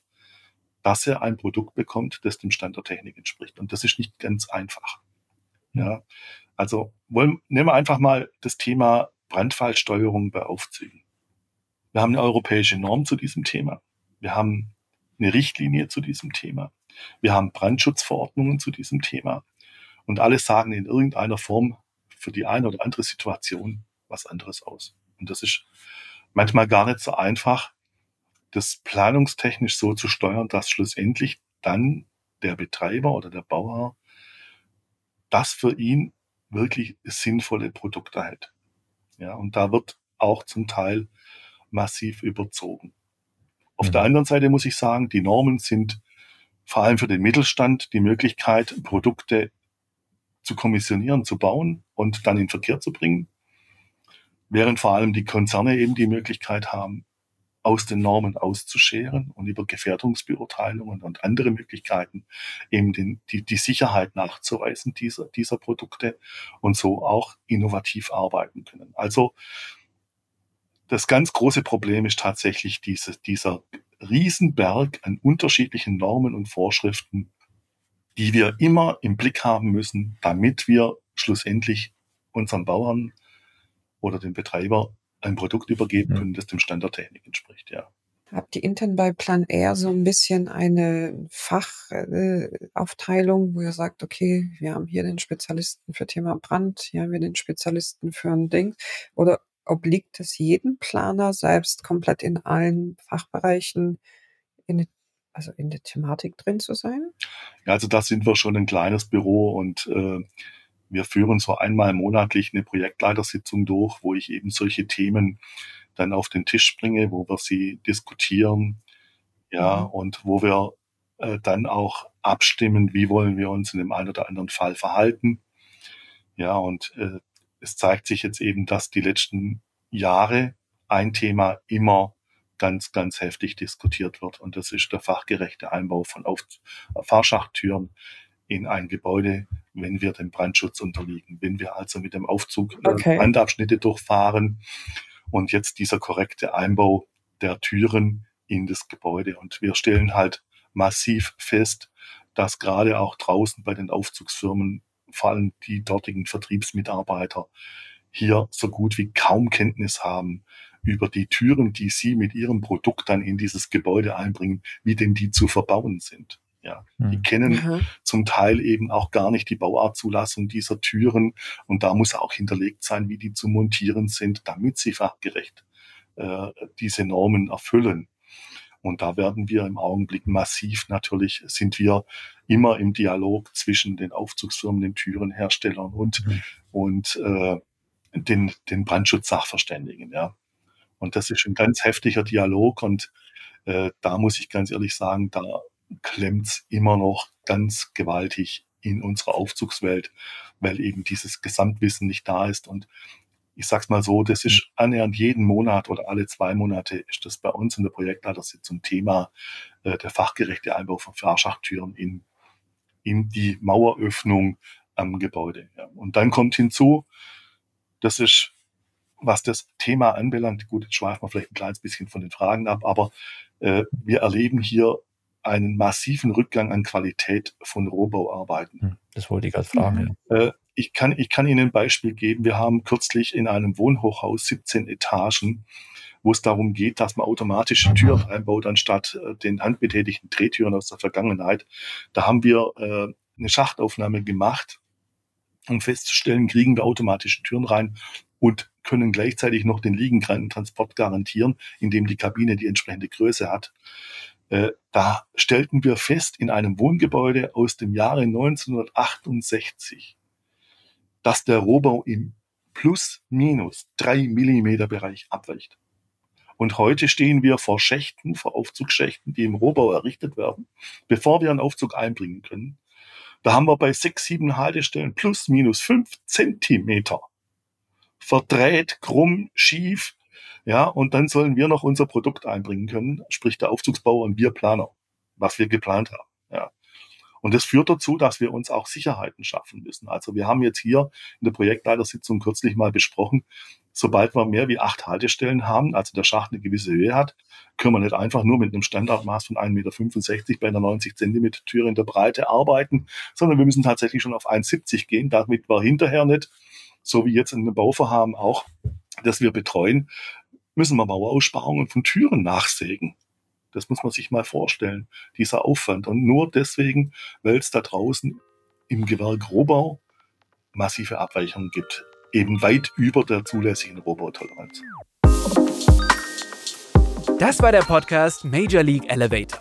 dass er ein Produkt bekommt, das dem Stand der Technik entspricht. Und das ist nicht ganz einfach. Ja, also wollen, nehmen wir einfach mal das Thema Brandfallsteuerung bei Aufzügen. Wir haben eine europäische Norm zu diesem Thema. Wir haben eine Richtlinie zu diesem Thema. Wir haben Brandschutzverordnungen zu diesem Thema. Und alle sagen in irgendeiner Form für die eine oder andere Situation was anderes aus. Und das ist manchmal gar nicht so einfach, das planungstechnisch so zu steuern, dass schlussendlich dann der Betreiber oder der Bauer das für ihn wirklich sinnvolle Produkt erhält. Ja, und da wird auch zum Teil massiv überzogen. Auf mhm. der anderen Seite muss ich sagen, die Normen sind vor allem für den Mittelstand die Möglichkeit, Produkte zu kommissionieren, zu bauen und dann in Verkehr zu bringen, während vor allem die Konzerne eben die Möglichkeit haben, aus den Normen auszuscheren und über Gefährdungsbeurteilungen und andere Möglichkeiten eben den, die, die Sicherheit nachzuweisen dieser, dieser Produkte und so auch innovativ arbeiten können. Also das ganz große Problem ist tatsächlich diese, dieser Riesenberg an unterschiedlichen Normen und Vorschriften, die wir immer im Blick haben müssen, damit wir schlussendlich unseren Bauern oder dem Betreiber ein Produkt übergeben können, das dem Stand der Technik entspricht, ja. Habt ihr intern bei Plan R so ein bisschen eine Fachaufteilung, wo ihr sagt, okay, wir haben hier den Spezialisten für Thema Brand, hier haben wir den Spezialisten für ein Ding? Oder obliegt es jedem Planer selbst komplett in allen Fachbereichen in, also in der Thematik drin zu sein? Ja, also da sind wir schon ein kleines Büro und äh, wir führen so einmal monatlich eine Projektleitersitzung durch, wo ich eben solche Themen dann auf den Tisch bringe, wo wir sie diskutieren, ja, mhm. und wo wir äh, dann auch abstimmen, wie wollen wir uns in dem einen oder anderen Fall verhalten. Ja, und äh, es zeigt sich jetzt eben, dass die letzten Jahre ein Thema immer ganz, ganz heftig diskutiert wird. Und das ist der fachgerechte Einbau von Auf Fahrschachttüren in ein Gebäude, wenn wir dem Brandschutz unterliegen. Wenn wir also mit dem Aufzug äh, okay. Brandabschnitte durchfahren und jetzt dieser korrekte Einbau der Türen in das Gebäude. Und wir stellen halt massiv fest, dass gerade auch draußen bei den Aufzugsfirmen, vor allem die dortigen Vertriebsmitarbeiter, hier so gut wie kaum Kenntnis haben über die Türen, die sie mit ihrem Produkt dann in dieses Gebäude einbringen, wie denn die zu verbauen sind. Ja, die hm. kennen mhm. zum Teil eben auch gar nicht die Bauartzulassung dieser Türen und da muss auch hinterlegt sein, wie die zu montieren sind, damit sie fachgerecht äh, diese Normen erfüllen. Und da werden wir im Augenblick massiv natürlich, sind wir immer im Dialog zwischen den Aufzugsfirmen, den Türenherstellern und, mhm. und äh, den, den Brandschutzsachverständigen. Ja. Und das ist ein ganz heftiger Dialog und äh, da muss ich ganz ehrlich sagen, da klemmt immer noch ganz gewaltig in unserer Aufzugswelt, weil eben dieses Gesamtwissen nicht da ist. Und ich sag's mal so, das ist annähernd jeden Monat oder alle zwei Monate ist das bei uns in der Projektleitersitzung Thema äh, der fachgerechte Einbau von Fahrschachtüren in, in die Maueröffnung am Gebäude. Ja. Und dann kommt hinzu, das ist, was das Thema anbelangt, gut, jetzt schweifen wir vielleicht ein kleines bisschen von den Fragen ab, aber äh, wir erleben hier einen massiven Rückgang an Qualität von Rohbauarbeiten. Hm, das wollte ich gerade fragen. Ja. Äh, ich, kann, ich kann Ihnen ein Beispiel geben. Wir haben kürzlich in einem Wohnhochhaus 17 Etagen, wo es darum geht, dass man automatische mhm. Türen einbaut, anstatt äh, den handbetätigten Drehtüren aus der Vergangenheit. Da haben wir äh, eine Schachtaufnahme gemacht, um festzustellen, kriegen wir automatische Türen rein und können gleichzeitig noch den Liegengreintentransport garantieren, indem die Kabine die entsprechende Größe hat. Äh, da stellten wir fest in einem Wohngebäude aus dem Jahre 1968, dass der Rohbau im plus minus drei Millimeter Bereich abweicht. Und heute stehen wir vor Schächten, vor Aufzugschächten, die im Rohbau errichtet werden, bevor wir einen Aufzug einbringen können. Da haben wir bei sechs, sieben Haltestellen plus minus fünf Zentimeter verdreht, krumm, schief, ja, und dann sollen wir noch unser Produkt einbringen können, sprich der Aufzugsbauer und wir Planer, was wir geplant haben. Ja. Und das führt dazu, dass wir uns auch Sicherheiten schaffen müssen. Also wir haben jetzt hier in der Projektleitersitzung kürzlich mal besprochen, sobald wir mehr wie acht Haltestellen haben, also der Schacht eine gewisse Höhe hat, können wir nicht einfach nur mit einem Standardmaß von 1,65 Meter bei einer 90 Zentimeter Tür in der Breite arbeiten, sondern wir müssen tatsächlich schon auf 1,70 gehen, damit wir hinterher nicht, so wie jetzt in einem Bauvorhaben auch, das wir betreuen, müssen wir Maueraussparungen von Türen nachsägen. Das muss man sich mal vorstellen, dieser Aufwand. Und nur deswegen, weil es da draußen im Gewerk Rohbau massive Abweichungen gibt eben weit über der zulässigen Rohbautoleranz. Das war der Podcast Major League Elevator.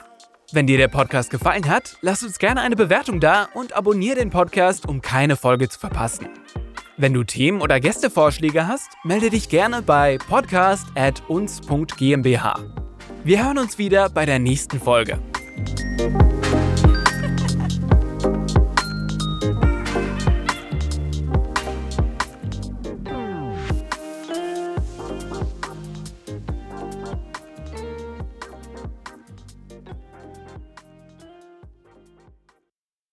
Wenn dir der Podcast gefallen hat, lass uns gerne eine Bewertung da und abonniere den Podcast, um keine Folge zu verpassen. Wenn du Themen oder Gästevorschläge hast, melde dich gerne bei podcast@uns.gmbh. Wir hören uns wieder bei der nächsten Folge.